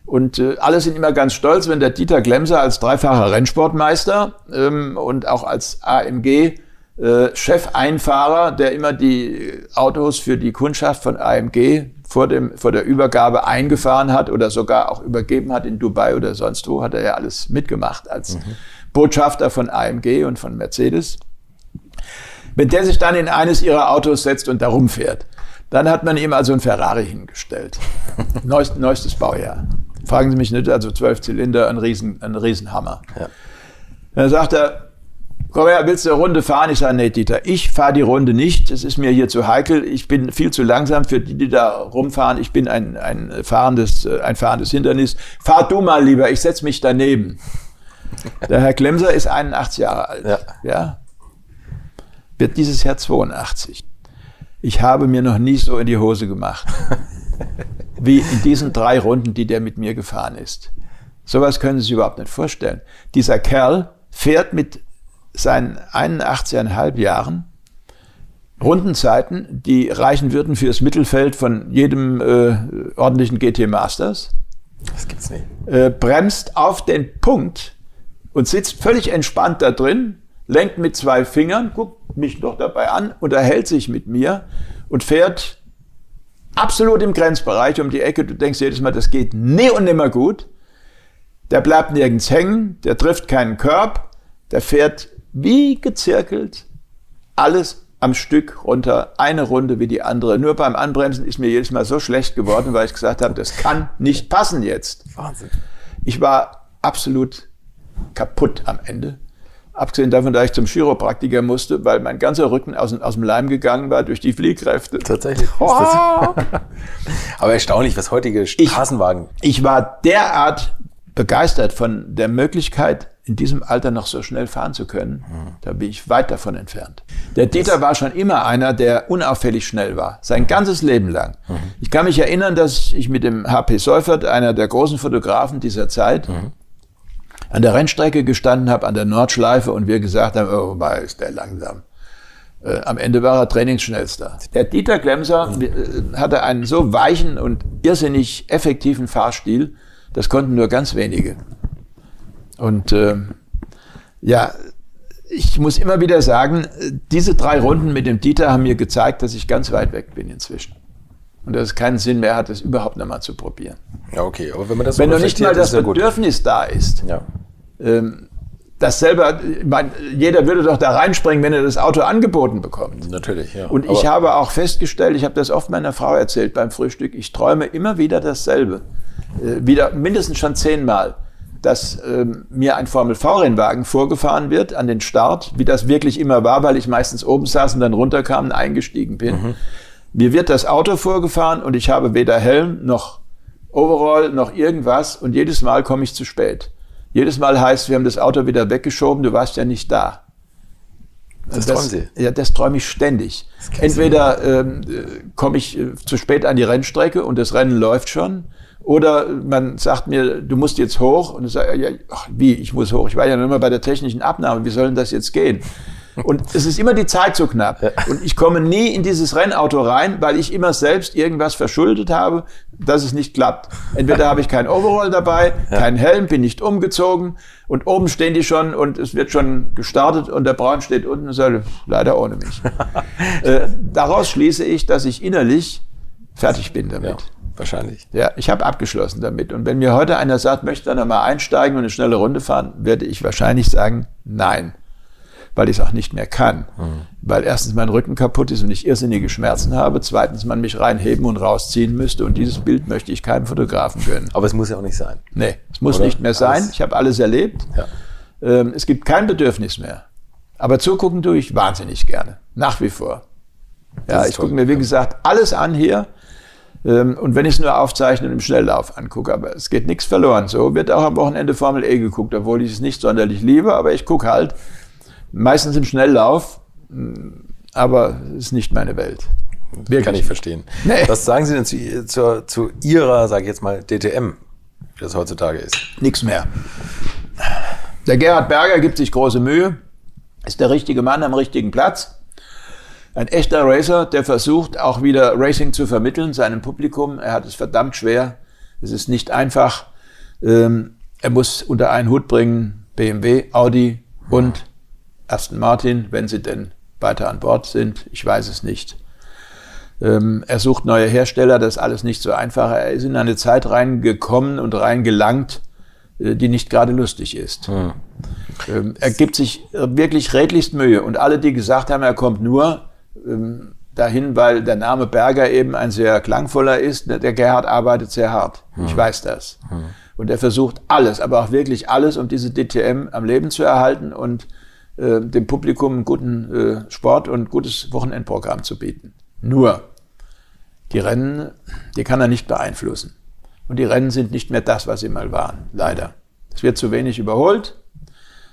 Und äh, alle sind immer ganz stolz, wenn der Dieter Glemser als dreifacher Rennsportmeister ähm, und auch als AMG äh, Chefeinfahrer, der immer die Autos für die Kundschaft von AMG vor, dem, vor der Übergabe eingefahren hat oder sogar auch übergeben hat in Dubai oder sonst wo, hat er ja alles mitgemacht als mhm. Botschafter von AMG und von Mercedes. Wenn der sich dann in eines ihrer Autos setzt und da rumfährt, dann hat man ihm also ein Ferrari hingestellt. [LAUGHS] Neust, neuestes Baujahr. Fragen Sie mich nicht, also zwölf Zylinder, ein, Riesen, ein Riesenhammer. Ja. Dann sagt er, komm her, willst du eine Runde fahren? Ich sage, nee, Dieter, ich fahre die Runde nicht. Das ist mir hier zu heikel. Ich bin viel zu langsam für die, die da rumfahren. Ich bin ein, ein, fahrendes, ein fahrendes Hindernis. Fahr du mal lieber, ich setz mich daneben. Der Herr Klemser ist 81 Jahre alt. Ja. ja. Wird dieses Jahr 82. Ich habe mir noch nie so in die Hose gemacht. [LAUGHS] wie in diesen drei Runden, die der mit mir gefahren ist. Sowas können Sie sich überhaupt nicht vorstellen. Dieser Kerl fährt mit seinen 81,5 Jahren Rundenzeiten, die reichen würden für das Mittelfeld von jedem äh, ordentlichen GT Masters. Das gibt's nicht. Äh, bremst auf den Punkt und sitzt völlig entspannt da drin, lenkt mit zwei Fingern, guckt mich noch dabei an, unterhält sich mit mir und fährt absolut im Grenzbereich um die Ecke. Du denkst jedes Mal, das geht nie und nimmer gut. Der bleibt nirgends hängen, der trifft keinen Körb, der fährt wie gezirkelt alles am Stück runter, eine Runde wie die andere. Nur beim Anbremsen ist mir jedes Mal so schlecht geworden, weil ich gesagt habe, das kann nicht passen jetzt. Wahnsinn. Ich war absolut kaputt am Ende. Abgesehen davon, dass ich zum Chiropraktiker musste, weil mein ganzer Rücken aus, aus dem Leim gegangen war durch die Fliehkräfte. Tatsächlich. Oh. [LAUGHS] Aber erstaunlich, was heutige Straßenwagen. Ich, ich war derart begeistert von der Möglichkeit, in diesem Alter noch so schnell fahren zu können. Mhm. Da bin ich weit davon entfernt. Der Dieter war schon immer einer, der unauffällig schnell war. Sein ganzes Leben lang. Mhm. Ich kann mich erinnern, dass ich mit dem HP Seufert, einer der großen Fotografen dieser Zeit, mhm an der Rennstrecke gestanden habe, an der Nordschleife und wir gesagt haben, oh, mal ist der langsam. Äh, am Ende war er Trainingsschnellster. Der Dieter Klemser äh, hatte einen so weichen und irrsinnig effektiven Fahrstil, das konnten nur ganz wenige. Und äh, ja, ich muss immer wieder sagen, diese drei Runden mit dem Dieter haben mir gezeigt, dass ich ganz weit weg bin inzwischen und dass es keinen Sinn mehr hat, es überhaupt noch mal zu probieren. Ja, okay, aber wenn man das so Wenn noch nicht mal das Bedürfnis da ist, ja. ähm, das selber, mein, jeder würde doch da reinspringen, wenn er das Auto angeboten bekommt. Natürlich, ja. Und ich habe auch festgestellt, ich habe das oft meiner Frau erzählt beim Frühstück, ich träume immer wieder dasselbe. Äh, wieder mindestens schon zehnmal dass ähm, mir ein Formel-V-Rennwagen vorgefahren wird an den Start, wie das wirklich immer war, weil ich meistens oben saß und dann runterkam und eingestiegen bin. Mhm. Mir wird das Auto vorgefahren und ich habe weder Helm noch Overall noch irgendwas und jedes Mal komme ich zu spät. Jedes Mal heißt, wir haben das Auto wieder weggeschoben, du warst ja nicht da. Das, das träumen Sie? Ja, das träume ich ständig. Entweder ähm, komme ich äh, zu spät an die Rennstrecke und das Rennen läuft schon, oder man sagt mir, du musst jetzt hoch und ich sage, ja, ach, wie, ich muss hoch. Ich war ja noch immer bei der technischen Abnahme, wie soll denn das jetzt gehen? Und es ist immer die Zeit zu knapp. Und ich komme nie in dieses Rennauto rein, weil ich immer selbst irgendwas verschuldet habe, dass es nicht klappt. Entweder habe ich kein Overall dabei, keinen Helm, bin nicht umgezogen und oben stehen die schon und es wird schon gestartet und der Braun steht unten und sagt, leider ohne mich. [LAUGHS] äh, daraus schließe ich, dass ich innerlich fertig bin damit. Ja. Wahrscheinlich. Ja, ich habe abgeschlossen damit. Und wenn mir heute einer sagt, möchte er nochmal einsteigen und eine schnelle Runde fahren, werde ich wahrscheinlich sagen, nein weil ich es auch nicht mehr kann. Mhm. Weil erstens mein Rücken kaputt ist und ich irrsinnige Schmerzen habe. Zweitens man mich reinheben und rausziehen müsste. Und dieses Bild möchte ich keinem Fotografen gönnen. Aber es muss ja auch nicht sein. Nee, es muss Oder? nicht mehr sein. Alles. Ich habe alles erlebt. Ja. Ähm, es gibt kein Bedürfnis mehr. Aber zugucken tue ich wahnsinnig gerne. Nach wie vor. Ja, ich gucke mir, wie gesagt, alles an hier. Ähm, und wenn ich es nur aufzeichne und im Schnelllauf angucke, aber es geht nichts verloren. So wird auch am Wochenende Formel E geguckt, obwohl ich es nicht sonderlich liebe, aber ich gucke halt meistens im Schnelllauf, aber es ist nicht meine Welt. Wirklich. Kann ich verstehen. Nee. Was sagen Sie denn zu, zu, zu Ihrer, sage ich jetzt mal, DTM, wie das heutzutage ist? Nichts mehr. Der Gerhard Berger gibt sich große Mühe, ist der richtige Mann am richtigen Platz. Ein echter Racer, der versucht auch wieder Racing zu vermitteln seinem Publikum. Er hat es verdammt schwer. Es ist nicht einfach. Ähm, er muss unter einen Hut bringen BMW, Audi und Aston Martin, wenn sie denn weiter an Bord sind. Ich weiß es nicht. Ähm, er sucht neue Hersteller, das ist alles nicht so einfach. Er ist in eine Zeit reingekommen und reingelangt, äh, die nicht gerade lustig ist. Hm. Ähm, er gibt sich wirklich redlichst Mühe. Und alle, die gesagt haben, er kommt nur ähm, dahin, weil der Name Berger eben ein sehr klangvoller ist, der Gerhard arbeitet sehr hart. Hm. Ich weiß das. Hm. Und er versucht alles, aber auch wirklich alles, um diese DTM am Leben zu erhalten und äh, dem Publikum einen guten äh, Sport und gutes Wochenendprogramm zu bieten. Nur, die Rennen, die kann er nicht beeinflussen. Und die Rennen sind nicht mehr das, was sie mal waren, leider. Es wird zu wenig überholt,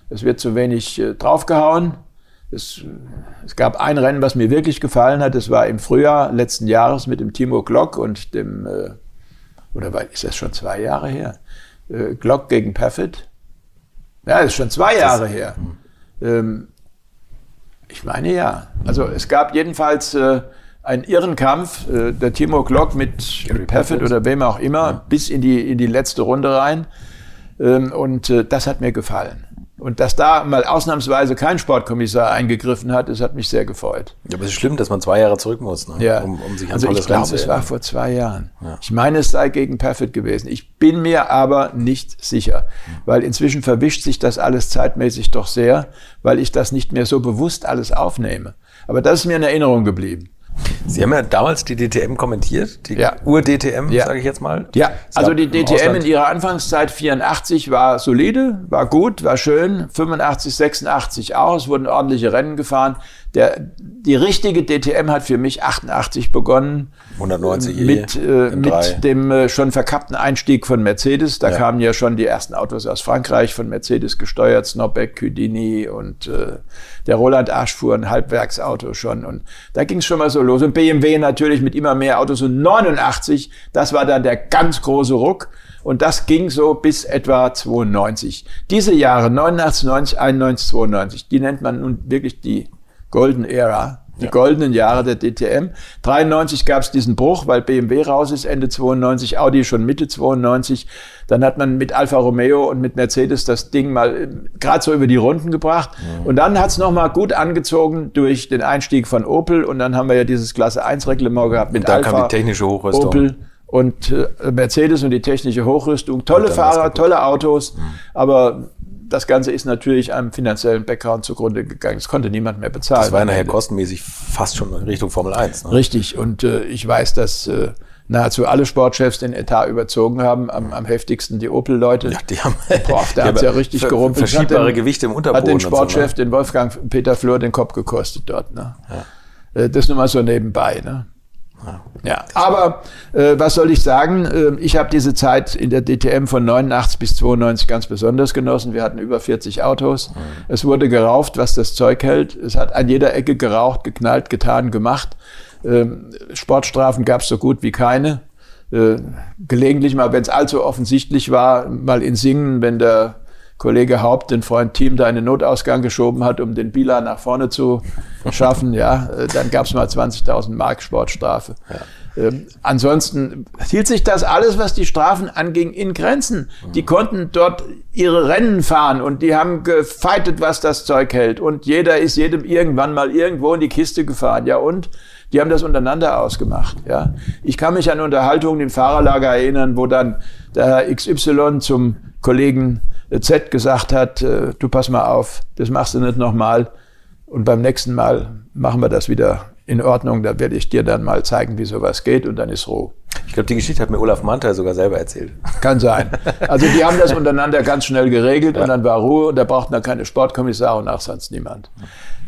es wird zu wenig äh, draufgehauen. Es, es, gab ein Rennen, was mir wirklich gefallen hat, das war im Frühjahr letzten Jahres mit dem Timo Glock und dem, äh, oder ist das schon zwei Jahre her? Äh, Glock gegen Perfit. Ja, das ist schon zwei Jahre her. Ähm, ich meine ja. Also es gab jedenfalls äh, einen irren Kampf, äh, der Timo Glock mit Perfit oder wem auch immer, ja. bis in die, in die letzte Runde rein. Ähm, und äh, das hat mir gefallen. Und dass da mal ausnahmsweise kein Sportkommissar eingegriffen hat, das hat mich sehr gefreut. Ja, aber es ist schlimm, dass man zwei Jahre zurück muss, ne? ja. um, um sich an also ich glaube, es war vor zwei Jahren. Ja. Ich meine, es sei gegen Perfit gewesen. Ich bin mir aber nicht sicher, weil inzwischen verwischt sich das alles zeitmäßig doch sehr, weil ich das nicht mehr so bewusst alles aufnehme. Aber das ist mir in Erinnerung geblieben. Sie haben ja damals die DTM kommentiert, die ja. Ur-DTM, ja. sage ich jetzt mal. Ja, also die DTM in ihrer Anfangszeit 84 war solide, war gut, war schön, 85, 86 auch, es wurden ordentliche Rennen gefahren. Der, die richtige DTM hat für mich 88 begonnen. 190 mit, äh, mit dem äh, schon verkappten Einstieg von Mercedes. Da ja. kamen ja schon die ersten Autos aus Frankreich von Mercedes gesteuert, Snobbeck, Cudini und äh, der Roland Asch fuhr ein Halbwerksauto schon. Und da ging es schon mal so los. Und BMW natürlich mit immer mehr Autos. Und 89, das war dann der ganz große Ruck. Und das ging so bis etwa 92. Diese Jahre, 89, 90, 91, 92, die nennt man nun wirklich die Golden Era, die ja. goldenen Jahre der DTM. 93 gab es diesen Bruch, weil BMW raus ist, Ende 92, Audi schon Mitte 92. Dann hat man mit Alfa Romeo und mit Mercedes das Ding mal äh, gerade so über die Runden gebracht. Mhm. Und dann hat es nochmal gut angezogen durch den Einstieg von Opel. Und dann haben wir ja dieses Klasse 1 Reglement gehabt mit und dann Alfa, kam die technische Hochrüstung. Opel und äh, Mercedes und die technische Hochrüstung. Tolle Fahrer, tolle Autos, mhm. aber das Ganze ist natürlich einem finanziellen Background zugrunde gegangen. Das konnte niemand mehr bezahlen. Das war nachher kostenmäßig fast schon in Richtung Formel 1. Ne? Richtig. Und äh, ich weiß, dass äh, nahezu alle Sportchefs den Etat überzogen haben. Am, am heftigem die Opel-Leute. Ja, die haben, Boah, da [LAUGHS] hat ja richtig gerumpelt. Verschiebbare den, Gewichte im Unterboden. Hat den Sportchef, so, ne? den Wolfgang Peter Fleur, den Kopf gekostet dort. Ne? Ja. Äh, das nur mal so nebenbei. Ne? Ja, aber äh, was soll ich sagen? Äh, ich habe diese Zeit in der DTM von 89 bis 92 ganz besonders genossen. Wir hatten über 40 Autos. Mhm. Es wurde gerauft, was das Zeug hält. Es hat an jeder Ecke geraucht, geknallt, getan, gemacht. Ähm, Sportstrafen gab es so gut wie keine. Äh, gelegentlich mal, wenn es allzu offensichtlich war, mal in Singen, wenn der Kollege Haupt den Freund Team da einen Notausgang geschoben hat, um den Bila nach vorne zu [LAUGHS] schaffen, ja, äh, dann gab es mal 20.000 Mark Sportstrafe. Ja. Ähm, ansonsten hielt sich das alles, was die Strafen anging, in Grenzen. Die konnten dort ihre Rennen fahren und die haben gefeitet, was das Zeug hält. Und jeder ist jedem irgendwann mal irgendwo in die Kiste gefahren. Ja, und? Die haben das untereinander ausgemacht. Ja. Ich kann mich an Unterhaltungen im Fahrerlager erinnern, wo dann der Herr XY zum Kollegen Z gesagt hat, äh, du pass mal auf, das machst du nicht nochmal. Und beim nächsten Mal machen wir das wieder in Ordnung. Da werde ich dir dann mal zeigen, wie sowas geht und dann ist Ruhe. Ich glaube, die Geschichte hat mir Olaf Mantel sogar selber erzählt. Kann sein. [LAUGHS] Also die haben das untereinander ganz schnell geregelt ja. und dann war Ruhe und da brauchten dann keine Sportkommissare und auch sonst niemand.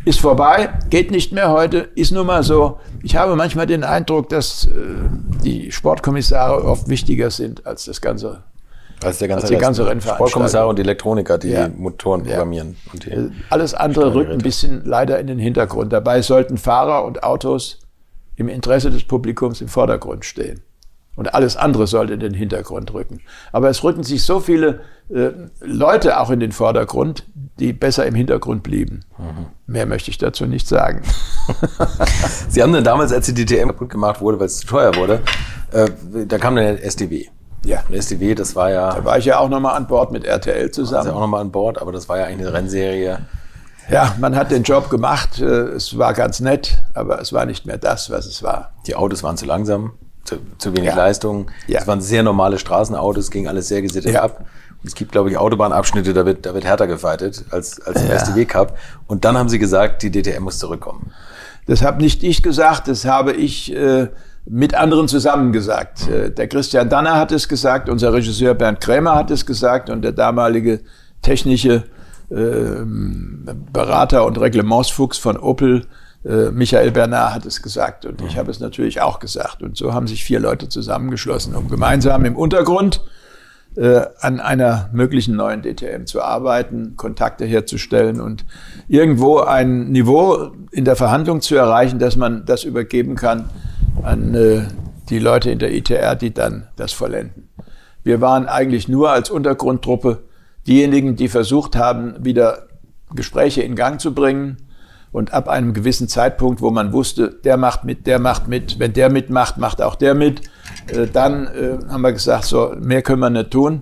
Ist vorbei, geht nicht mehr heute, ist nun mal so. Ich habe manchmal den Eindruck, dass äh, die Sportkommissare oft wichtiger sind als das ganze als der ganze, als die ganze Rennveranstaltung. Sportkommissare und die Elektroniker, die ja. Motoren programmieren. Ja. Und die äh, Alles andere rückt ein bisschen leider in den Hintergrund. Dabei sollten Fahrer und Autos im Interesse des Publikums im Vordergrund stehen. Und alles andere sollte in den Hintergrund rücken. Aber es rücken sich so viele äh, Leute auch in den Vordergrund, die besser im Hintergrund blieben. Mhm. Mehr möchte ich dazu nicht sagen. [LAUGHS] Sie haben dann damals, als die DTM kaputt gemacht wurde, weil es zu teuer wurde, äh, da kam dann der SDW. Ja. Und SDW, das war ja. Da war ich ja auch nochmal an Bord mit RTL zusammen. War auch nochmal an Bord, aber das war ja eigentlich eine Rennserie. Ja, man hat den Job gemacht. Äh, es war ganz nett, aber es war nicht mehr das, was es war. Die Autos waren zu langsam, zu, zu wenig ja. Leistung. Ja. Es waren sehr normale Straßenautos, ging alles sehr gesittet ja. ab. Es gibt, glaube ich, Autobahnabschnitte, da wird, da wird härter gefightet als, als im ja. SDW Cup. Und dann haben sie gesagt, die DTM muss zurückkommen. Das habe nicht ich gesagt, das habe ich äh, mit anderen zusammen gesagt. Äh, der Christian Danner hat es gesagt, unser Regisseur Bernd Krämer hat es gesagt und der damalige technische äh, Berater und Reglementsfuchs von Opel, äh, Michael Bernard hat es gesagt und ich habe es natürlich auch gesagt. Und so haben sich vier Leute zusammengeschlossen, um gemeinsam im Untergrund an einer möglichen neuen DTM zu arbeiten, Kontakte herzustellen und irgendwo ein Niveau in der Verhandlung zu erreichen, dass man das übergeben kann an äh, die Leute in der ITR, die dann das vollenden. Wir waren eigentlich nur als Untergrundtruppe diejenigen, die versucht haben, wieder Gespräche in Gang zu bringen. Und ab einem gewissen Zeitpunkt, wo man wusste, der macht mit, der macht mit, wenn der mitmacht, macht auch der mit, äh, dann äh, haben wir gesagt, so, mehr können wir nicht tun.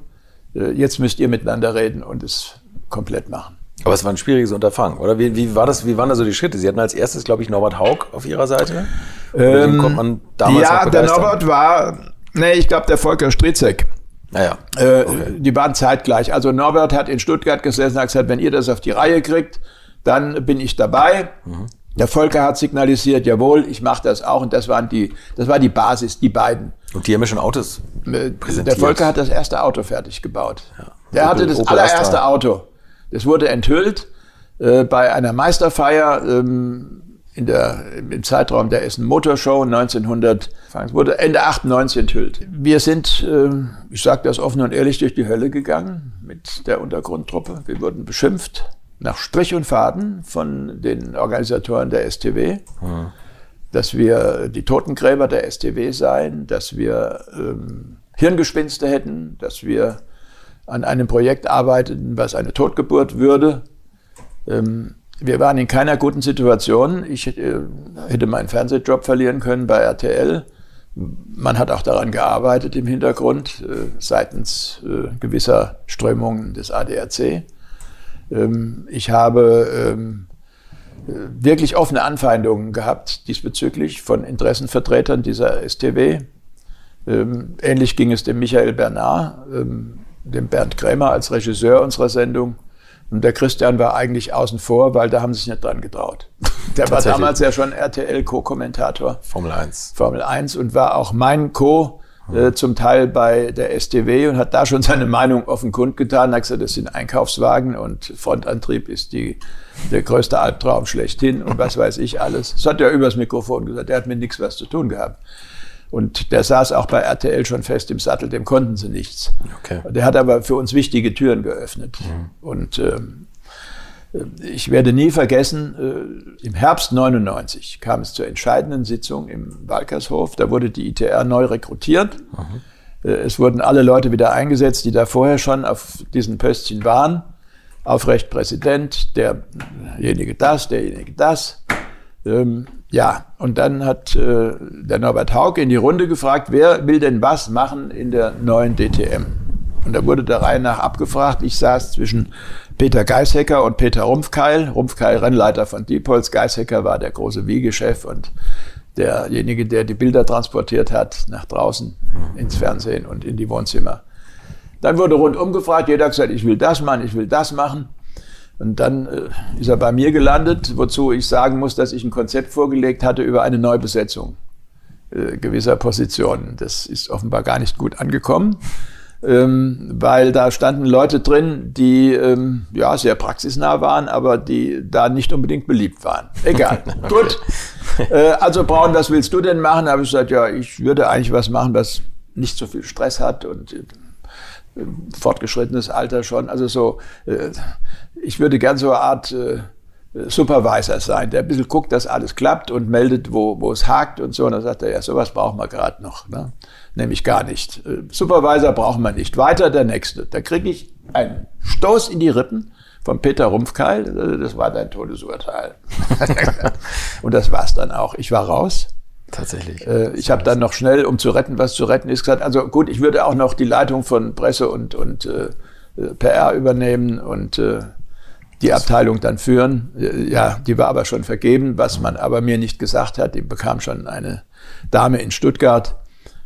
Äh, jetzt müsst ihr miteinander reden und es komplett machen. Aber es war ein schwieriges Unterfangen, oder? Wie, wie, war das, wie waren da so die Schritte? Sie hatten als erstes, glaube ich, Norbert Haug auf Ihrer Seite. Ähm, kommt man damals ja, der Norbert war, nee, ich glaube, der Volker Stritzek. Naja. Äh, okay. Die waren zeitgleich. Also Norbert hat in Stuttgart gesessen und hat gesagt, wenn ihr das auf die Reihe kriegt, dann bin ich dabei. Mhm. Der Volker hat signalisiert, jawohl, ich mache das auch. Und das waren die, das war die Basis, die beiden. Und die haben ja schon Autos äh, präsentiert. Der Volker hat das erste Auto fertig gebaut. Ja. Der hatte das Opel allererste Astra. Auto. Das wurde enthüllt äh, bei einer Meisterfeier ähm, in der, im Zeitraum der Essen Motor Show 1900, es wurde Ende 98 enthüllt. Wir sind, äh, ich sage das offen und ehrlich, durch die Hölle gegangen mit der Untergrundtruppe. Wir wurden beschimpft nach Strich und Faden von den Organisatoren der STW. Mhm. Dass wir die Totengräber der STW seien, dass wir ähm, Hirngespinste hätten, dass wir an einem Projekt arbeiteten, was eine Totgeburt würde. Ähm, wir waren in keiner guten Situation. Ich äh, hätte meinen Fernsehjob verlieren können bei RTL. Man hat auch daran gearbeitet im Hintergrund äh, seitens äh, gewisser Strömungen des ADAC. Ähm, ich habe ähm, wirklich offene Anfeindungen gehabt diesbezüglich von Interessenvertretern dieser STW. Ähm, ähnlich ging es dem Michael Bernard, dem Bernd Krämer als Regisseur unserer Sendung. Und der Christian war eigentlich außen vor, weil da haben sie sich nicht dran getraut. [LAUGHS] Der war damals ja schon RTL-Co-Kommentator. Formel 1. Formel 1 und war auch mein Co. Äh, zum Teil bei der STW und hat da schon seine Meinung offen kundgetan. Hat gesagt, das sind Einkaufswagen und Frontantrieb ist die, der größte Albtraum schlechthin und was weiß ich alles. Das hat er übers Mikrofon gesagt. Er hat mit nichts was zu tun gehabt. Und der saß auch bei RTL schon fest im Sattel, dem konnten sie nichts. Okay. Der hat aber für uns wichtige Türen geöffnet. Mhm. Und ähm, ich werde nie vergessen, äh, im Herbst 99 kam es zur entscheidenden Sitzung im Walkershof. Da wurde die ITR neu rekrutiert. Mhm. Es wurden alle Leute wieder eingesetzt, die da vorher schon auf diesen Pöstchen waren. Aufrecht Präsident, derjenige das, derjenige das. Ähm, ja, und dann hat äh, der Norbert Hauke in die Runde gefragt, wer will denn was machen in der neuen DTM? Und da wurde der Reihe nach abgefragt. Ich saß zwischen Peter Geishecker und Peter Rumpfkeil. Rumpfkeil Rennleiter von Diepholz. Geishecker war der große Wiegechef und derjenige, der die Bilder transportiert hat nach draußen ins Fernsehen und in die Wohnzimmer. Dann wurde rundum gefragt, jeder hat gesagt, ich will das machen, ich will das machen. Und dann äh, ist er bei mir gelandet, wozu ich sagen muss, dass ich ein Konzept vorgelegt hatte über eine Neubesetzung äh, gewisser Positionen. Das ist offenbar gar nicht gut angekommen, ähm, weil da standen Leute drin, die ähm, ja sehr praxisnah waren, aber die da nicht unbedingt beliebt waren. Egal. [LAUGHS] okay. Gut. [LAUGHS] Äh, also Braun, was willst du denn machen? Da habe ich gesagt, ja, ich würde eigentlich was machen, was nicht so viel Stress hat und äh, fortgeschrittenes Alter schon. Also so, äh, ich würde gern so eine Art äh, Supervisor sein, der ein bisschen guckt, dass alles klappt und meldet, wo, wo es hakt und so. Und dann sagt er, ja, sowas brauchen wir gerade noch. Ne? Nämlich gar nicht. Äh, Supervisor brauchen wir nicht. Weiter der nächste. Da kriege ich einen Stoß in die Rippen von Peter Rumpfkeil. Das war dein Todesurteil. [LAUGHS] und das war's dann auch. Ich war raus. Tatsächlich. Äh, ich habe dann noch schnell, um zu retten, was zu retten ist, gesagt, also gut, ich würde auch noch die Leitung von Presse und, und äh, PR übernehmen und äh, die Abteilung dann führen. Äh, ja, die war aber schon vergeben, was man aber mir nicht gesagt hat. Die bekam schon eine Dame in Stuttgart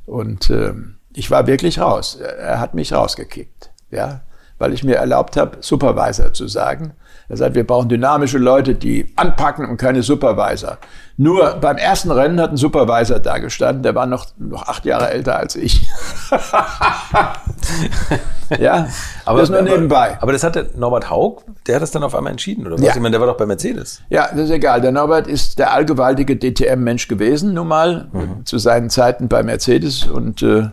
und äh, ich war wirklich raus. Er hat mich rausgekickt, ja, weil ich mir erlaubt habe, Supervisor zu sagen, Er sagt, wir brauchen dynamische Leute, die anpacken und keine Supervisor. Nur beim ersten Rennen hat ein Supervisor da gestanden, der war noch, noch acht Jahre älter als ich. [LAUGHS] ja, aber das nur nebenbei. Aber das hat der Norbert Haug, der hat das dann auf einmal entschieden, oder was? Ja. Ich meine, der war doch bei Mercedes. Ja, das ist egal. Der Norbert ist der allgewaltige DTM-Mensch gewesen, nun mal, mhm. zu seinen Zeiten bei Mercedes und äh,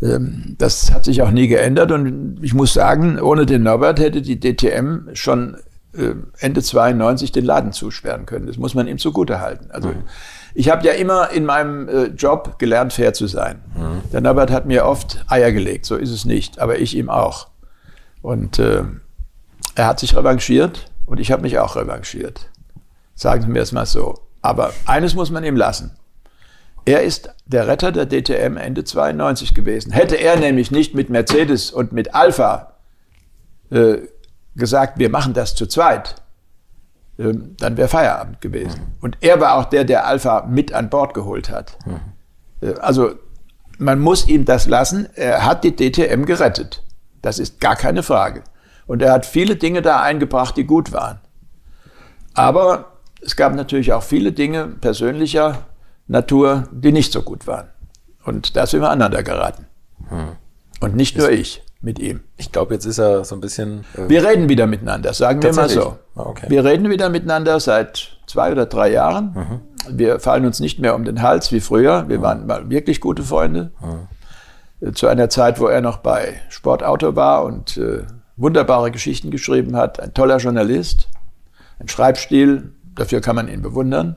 das hat sich auch nie geändert und ich muss sagen, ohne den Norbert hätte die DTM schon äh, Ende 92 den Laden zusperren können. Das muss man ihm zugute halten. Also mhm. ich habe ja immer in meinem äh, Job gelernt, fair zu sein. Mhm. Der Norbert hat mir oft Eier gelegt, so ist es nicht, aber ich ihm auch. Und äh, er hat sich revanchiert und ich habe mich auch revanchiert. Sagen Sie mir es mal so. Aber eines muss man ihm lassen. Er ist der Retter der DTM Ende 92 gewesen. Hätte er nämlich nicht mit Mercedes und mit Alpha äh, gesagt, wir machen das zu zweit, äh, dann wäre Feierabend gewesen. Mhm. Und er war auch der, der Alpha mit an Bord geholt hat. Mhm. Äh, also man muss ihm das lassen. Er hat die DTM gerettet. Das ist gar keine Frage. Und er hat viele Dinge da eingebracht, die gut waren. Aber es gab natürlich auch viele Dinge persönlicher Natur, die nicht so gut waren. Und da sind wir aneinander geraten. Hm. Und nicht nur ich mit ihm. Ich glaube, jetzt ist er so ein bisschen. Äh wir reden wieder miteinander, sagen wir mal so. Ah, okay. Wir reden wieder miteinander seit zwei oder drei Jahren. Mhm. Wir fallen uns nicht mehr um den Hals wie früher. Wir mhm. waren mal wirklich gute Freunde. Mhm. Zu einer Zeit, wo er noch bei Sportauto war und äh, wunderbare Geschichten geschrieben hat. Ein toller Journalist, ein Schreibstil, dafür kann man ihn bewundern.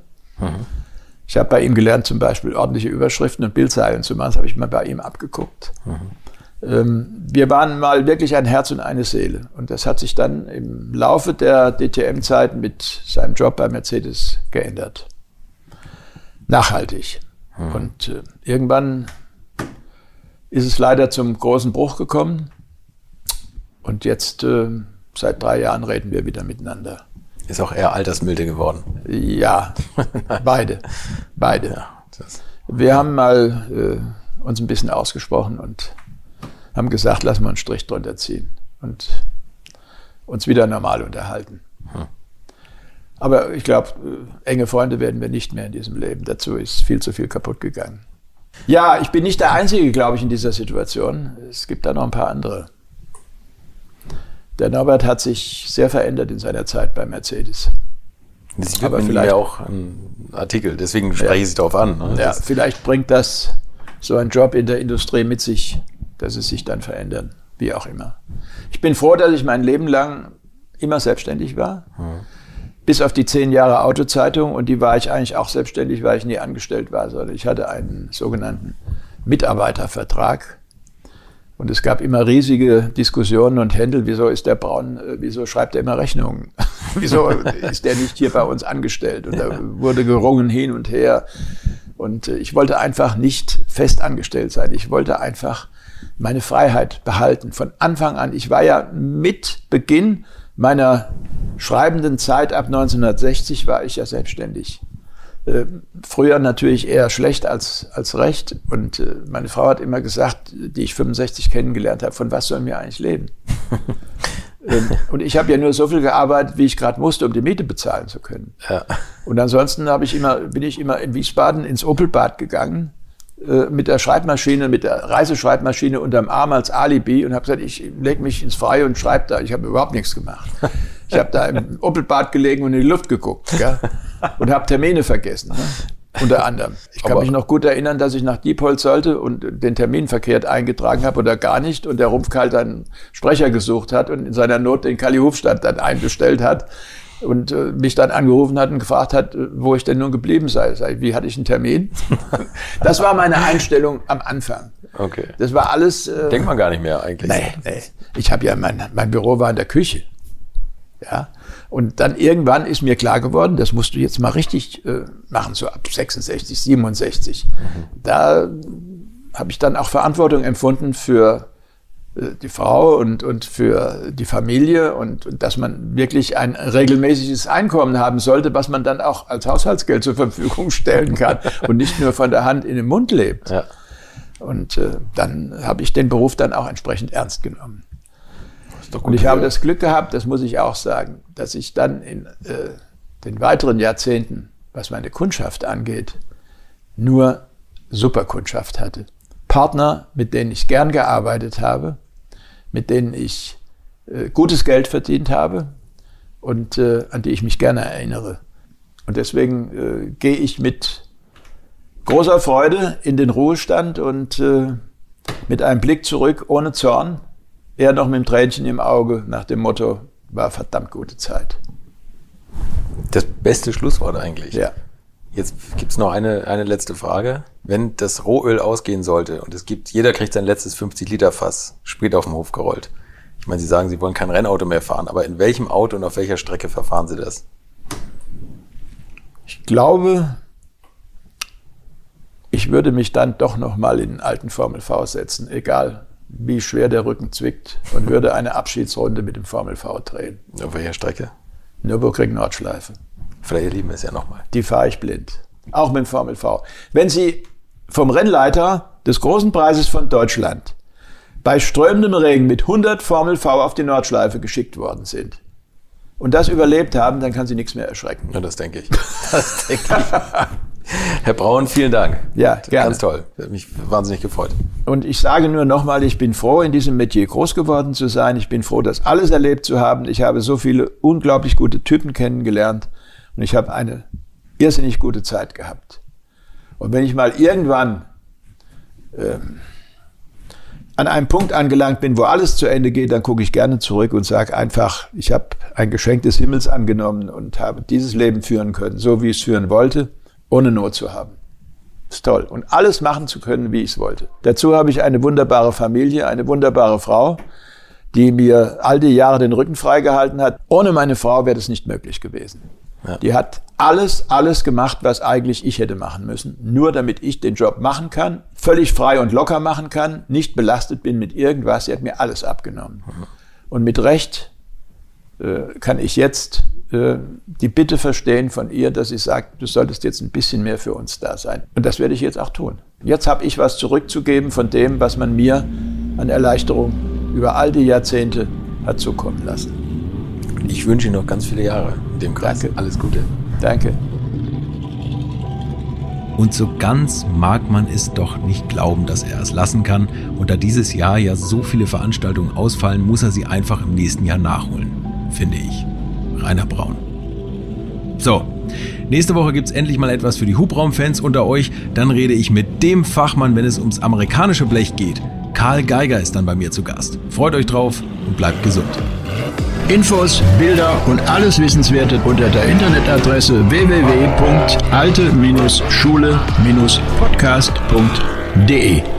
Ich habe bei ihm gelernt, zum Beispiel ordentliche Überschriften und Bildzeilen zu machen. Das habe ich mal bei ihm abgeguckt. Mhm. Ähm, wir waren mal wirklich ein Herz und eine Seele. Und das hat sich dann im Laufe der DTM-Zeit mit seinem Job bei Mercedes geändert. Nachhaltig. Mhm. Und äh, irgendwann ist es leider zum großen Bruch gekommen. Und jetzt, äh, seit drei Jahren, reden wir wieder miteinander. Ist auch eher altersmilde geworden. Ja, [LAUGHS] beide. Beide. Ja, wir haben mal äh, uns ein bisschen ausgesprochen und haben gesagt, lassen wir einen Strich drunter ziehen und uns wieder normal unterhalten. Hm. Aber ich glaube, äh, enge Freunde werden wir nicht mehr in diesem Leben. Dazu ist viel zu viel kaputt gegangen. Ja, ich bin nicht der Einzige, glaube ich, in dieser Situation. Es gibt da noch ein paar andere. Der Norbert hat sich sehr verändert in seiner Zeit bei Mercedes. Sie Aber vielleicht ja auch ein Artikel, deswegen spreche ja, ich Sie darauf an. Ne? Ja, vielleicht bringt das so ein Job in der Industrie mit sich, dass es sich dann verändert, wie auch immer. Ich bin froh, dass ich mein Leben lang immer selbstständig war. Hm. Bis auf die zehn Jahre Autozeitung und die war ich eigentlich auch selbstständig, weil ich nie angestellt war, sondern ich hatte einen sogenannten Mitarbeitervertrag und es gab immer riesige Diskussionen und Händel, wieso ist der Braun, wieso schreibt er immer Rechnungen? [LAUGHS] wieso ist der nicht hier bei uns angestellt? Und da wurde gerungen hin und her. Und äh, ich wollte einfach nicht fest angestellt sein. Ich wollte einfach meine Freiheit behalten. Von Anfang an, ich war ja mit Beginn meiner schreibenden Zeit ab 1960 war ich ja selbstständig. Äh, früher natürlich eher schlecht als, als recht. Und äh, meine Frau hat immer gesagt, die ich 65 kennengelernt habe, von was sollen wir eigentlich leben? [LAUGHS] ähm, und ich habe ja nur so viel gearbeitet, wie ich gerade musste, um die Miete bezahlen zu können. Ja. Und ansonsten ich immer, bin ich immer in Wiesbaden ins Opelbad gegangen äh, mit der Schreibmaschine, mit der Reiseschreibmaschine unterm Arm als Alibi und habe gesagt, ich lege mich ins Freie und schreibe da. Ich habe überhaupt nichts gemacht. [LAUGHS] Ich habe da im [LAUGHS] Opelbad gelegen und in die Luft geguckt gell? und habe Termine vergessen. Ne? Unter anderem. Ich kann Aber mich noch gut erinnern, dass ich nach Diepholz sollte und den Termin verkehrt eingetragen habe oder gar nicht und der Rumpfkalt einen Sprecher gesucht hat und in seiner Not den Kali Hofstadt dann einbestellt hat und äh, mich dann angerufen hat und gefragt hat, äh, wo ich denn nun geblieben sei. Sag wie hatte ich einen Termin? [LAUGHS] das war meine Einstellung am Anfang. Okay. Das war alles. Äh, Denkt man gar nicht mehr eigentlich. Nee, nee. Ich habe ja mein, mein Büro war in der Küche. Ja. Und dann irgendwann ist mir klar geworden, das musst du jetzt mal richtig äh, machen, so ab 66, 67. Mhm. Da habe ich dann auch Verantwortung empfunden für äh, die Frau und, und für die Familie und, und, dass man wirklich ein regelmäßiges Einkommen haben sollte, was man dann auch als Haushaltsgeld zur Verfügung [LAUGHS] stellen kann und nicht nur von der Hand in den Mund lebt. Ja. Und äh, dann habe ich den Beruf dann auch entsprechend ernst genommen. Und ich habe das Glück gehabt, das muss ich auch sagen, dass ich dann in äh, den weiteren Jahrzehnten, was meine Kundschaft angeht, nur Superkundschaft hatte. Partner, mit denen ich gern gearbeitet habe, mit denen ich äh, gutes Geld verdient habe und äh, an die ich mich gerne erinnere. Und deswegen äh, gehe ich mit großer Freude in den Ruhestand und äh, mit einem Blick zurück, ohne Zorn, eher noch mit dem Tränchen im Auge, nach dem Motto, war verdammt gute Zeit. Das beste Schlusswort eigentlich. Ja. Jetzt gibt es noch eine, eine letzte Frage. Wenn das Rohöl ausgehen sollte und es gibt, jeder kriegt sein letztes 50 Liter Fass, Sprit auf dem Hof gerollt. Ich meine, Sie sagen, Sie wollen kein Rennauto mehr fahren, aber in welchem Auto und auf welcher Strecke verfahren Sie das? Ich glaube, ich würde mich dann doch noch mal in den alten Formel V setzen, egal wie schwer der Rücken zwickt, und würde eine Abschiedsrunde mit dem Formel V drehen. Auf welcher Strecke? Nürburgring Nordschleife. Vielleicht erleben wir es ja nochmal. Die fahre ich blind. Auch mit dem Formel V. Wenn Sie vom Rennleiter des großen Preises von Deutschland bei strömendem Regen mit 100 Formel V auf die Nordschleife geschickt worden sind und das überlebt haben, dann kann Sie nichts mehr erschrecken. Ja, das denke ich. [LAUGHS] Das denke ich. [LAUGHS] Herr Braun, vielen Dank. Ja, gerne. Ganz toll. Hat mich wahnsinnig gefreut. Und ich sage nur nochmal, ich bin froh, in diesem Metier groß geworden zu sein. Ich bin froh, das alles erlebt zu haben. Ich habe so viele unglaublich gute Typen kennengelernt und ich habe eine irrsinnig gute Zeit gehabt. Und wenn ich mal irgendwann ähm, an einem Punkt angelangt bin, wo alles zu Ende geht, dann gucke ich gerne zurück und sage einfach, ich habe ein Geschenk des Himmels angenommen und habe dieses Leben führen können, so wie ich es führen wollte ohne Not zu haben. Ist toll. Und alles machen zu können, wie ich es wollte. Dazu habe ich eine wunderbare Familie, eine wunderbare Frau, die mir all die Jahre den Rücken freigehalten hat. Ohne meine Frau wäre das nicht möglich gewesen. Ja. Die hat alles, alles gemacht, was eigentlich ich hätte machen müssen. Nur damit ich den Job machen kann, völlig frei und locker machen kann, nicht belastet bin mit irgendwas. Sie hat mir alles abgenommen. Mhm. Und mit Recht äh, kann ich jetzt äh, die Bitte verstehen von ihr, dass sie sagt, du solltest jetzt ein bisschen mehr für uns da sein. Und das werde ich jetzt auch tun. Jetzt habe ich was zurückzugeben von dem, was man mir an Erleichterung über all die Jahrzehnte hat zukommen lassen. Ich wünsche Ihnen noch ganz viele Jahre in dem Kreis. Danke. Alles Gute. Danke. Und so ganz mag man es doch nicht glauben, dass er es lassen kann. Und da dieses Jahr ja so viele Veranstaltungen ausfallen, muss er sie einfach im nächsten Jahr nachholen, finde ich. Rainer Braun. So, nächste Woche gibt es endlich mal etwas für die Hubraumfans unter euch. Dann rede ich mit dem Fachmann, wenn es ums amerikanische Blech geht. Karl Geiger ist dann bei mir zu Gast. Freut euch drauf und bleibt gesund. Infos, Bilder und alles Wissenswerte unter der Internetadresse www.alte-schule-podcast.de.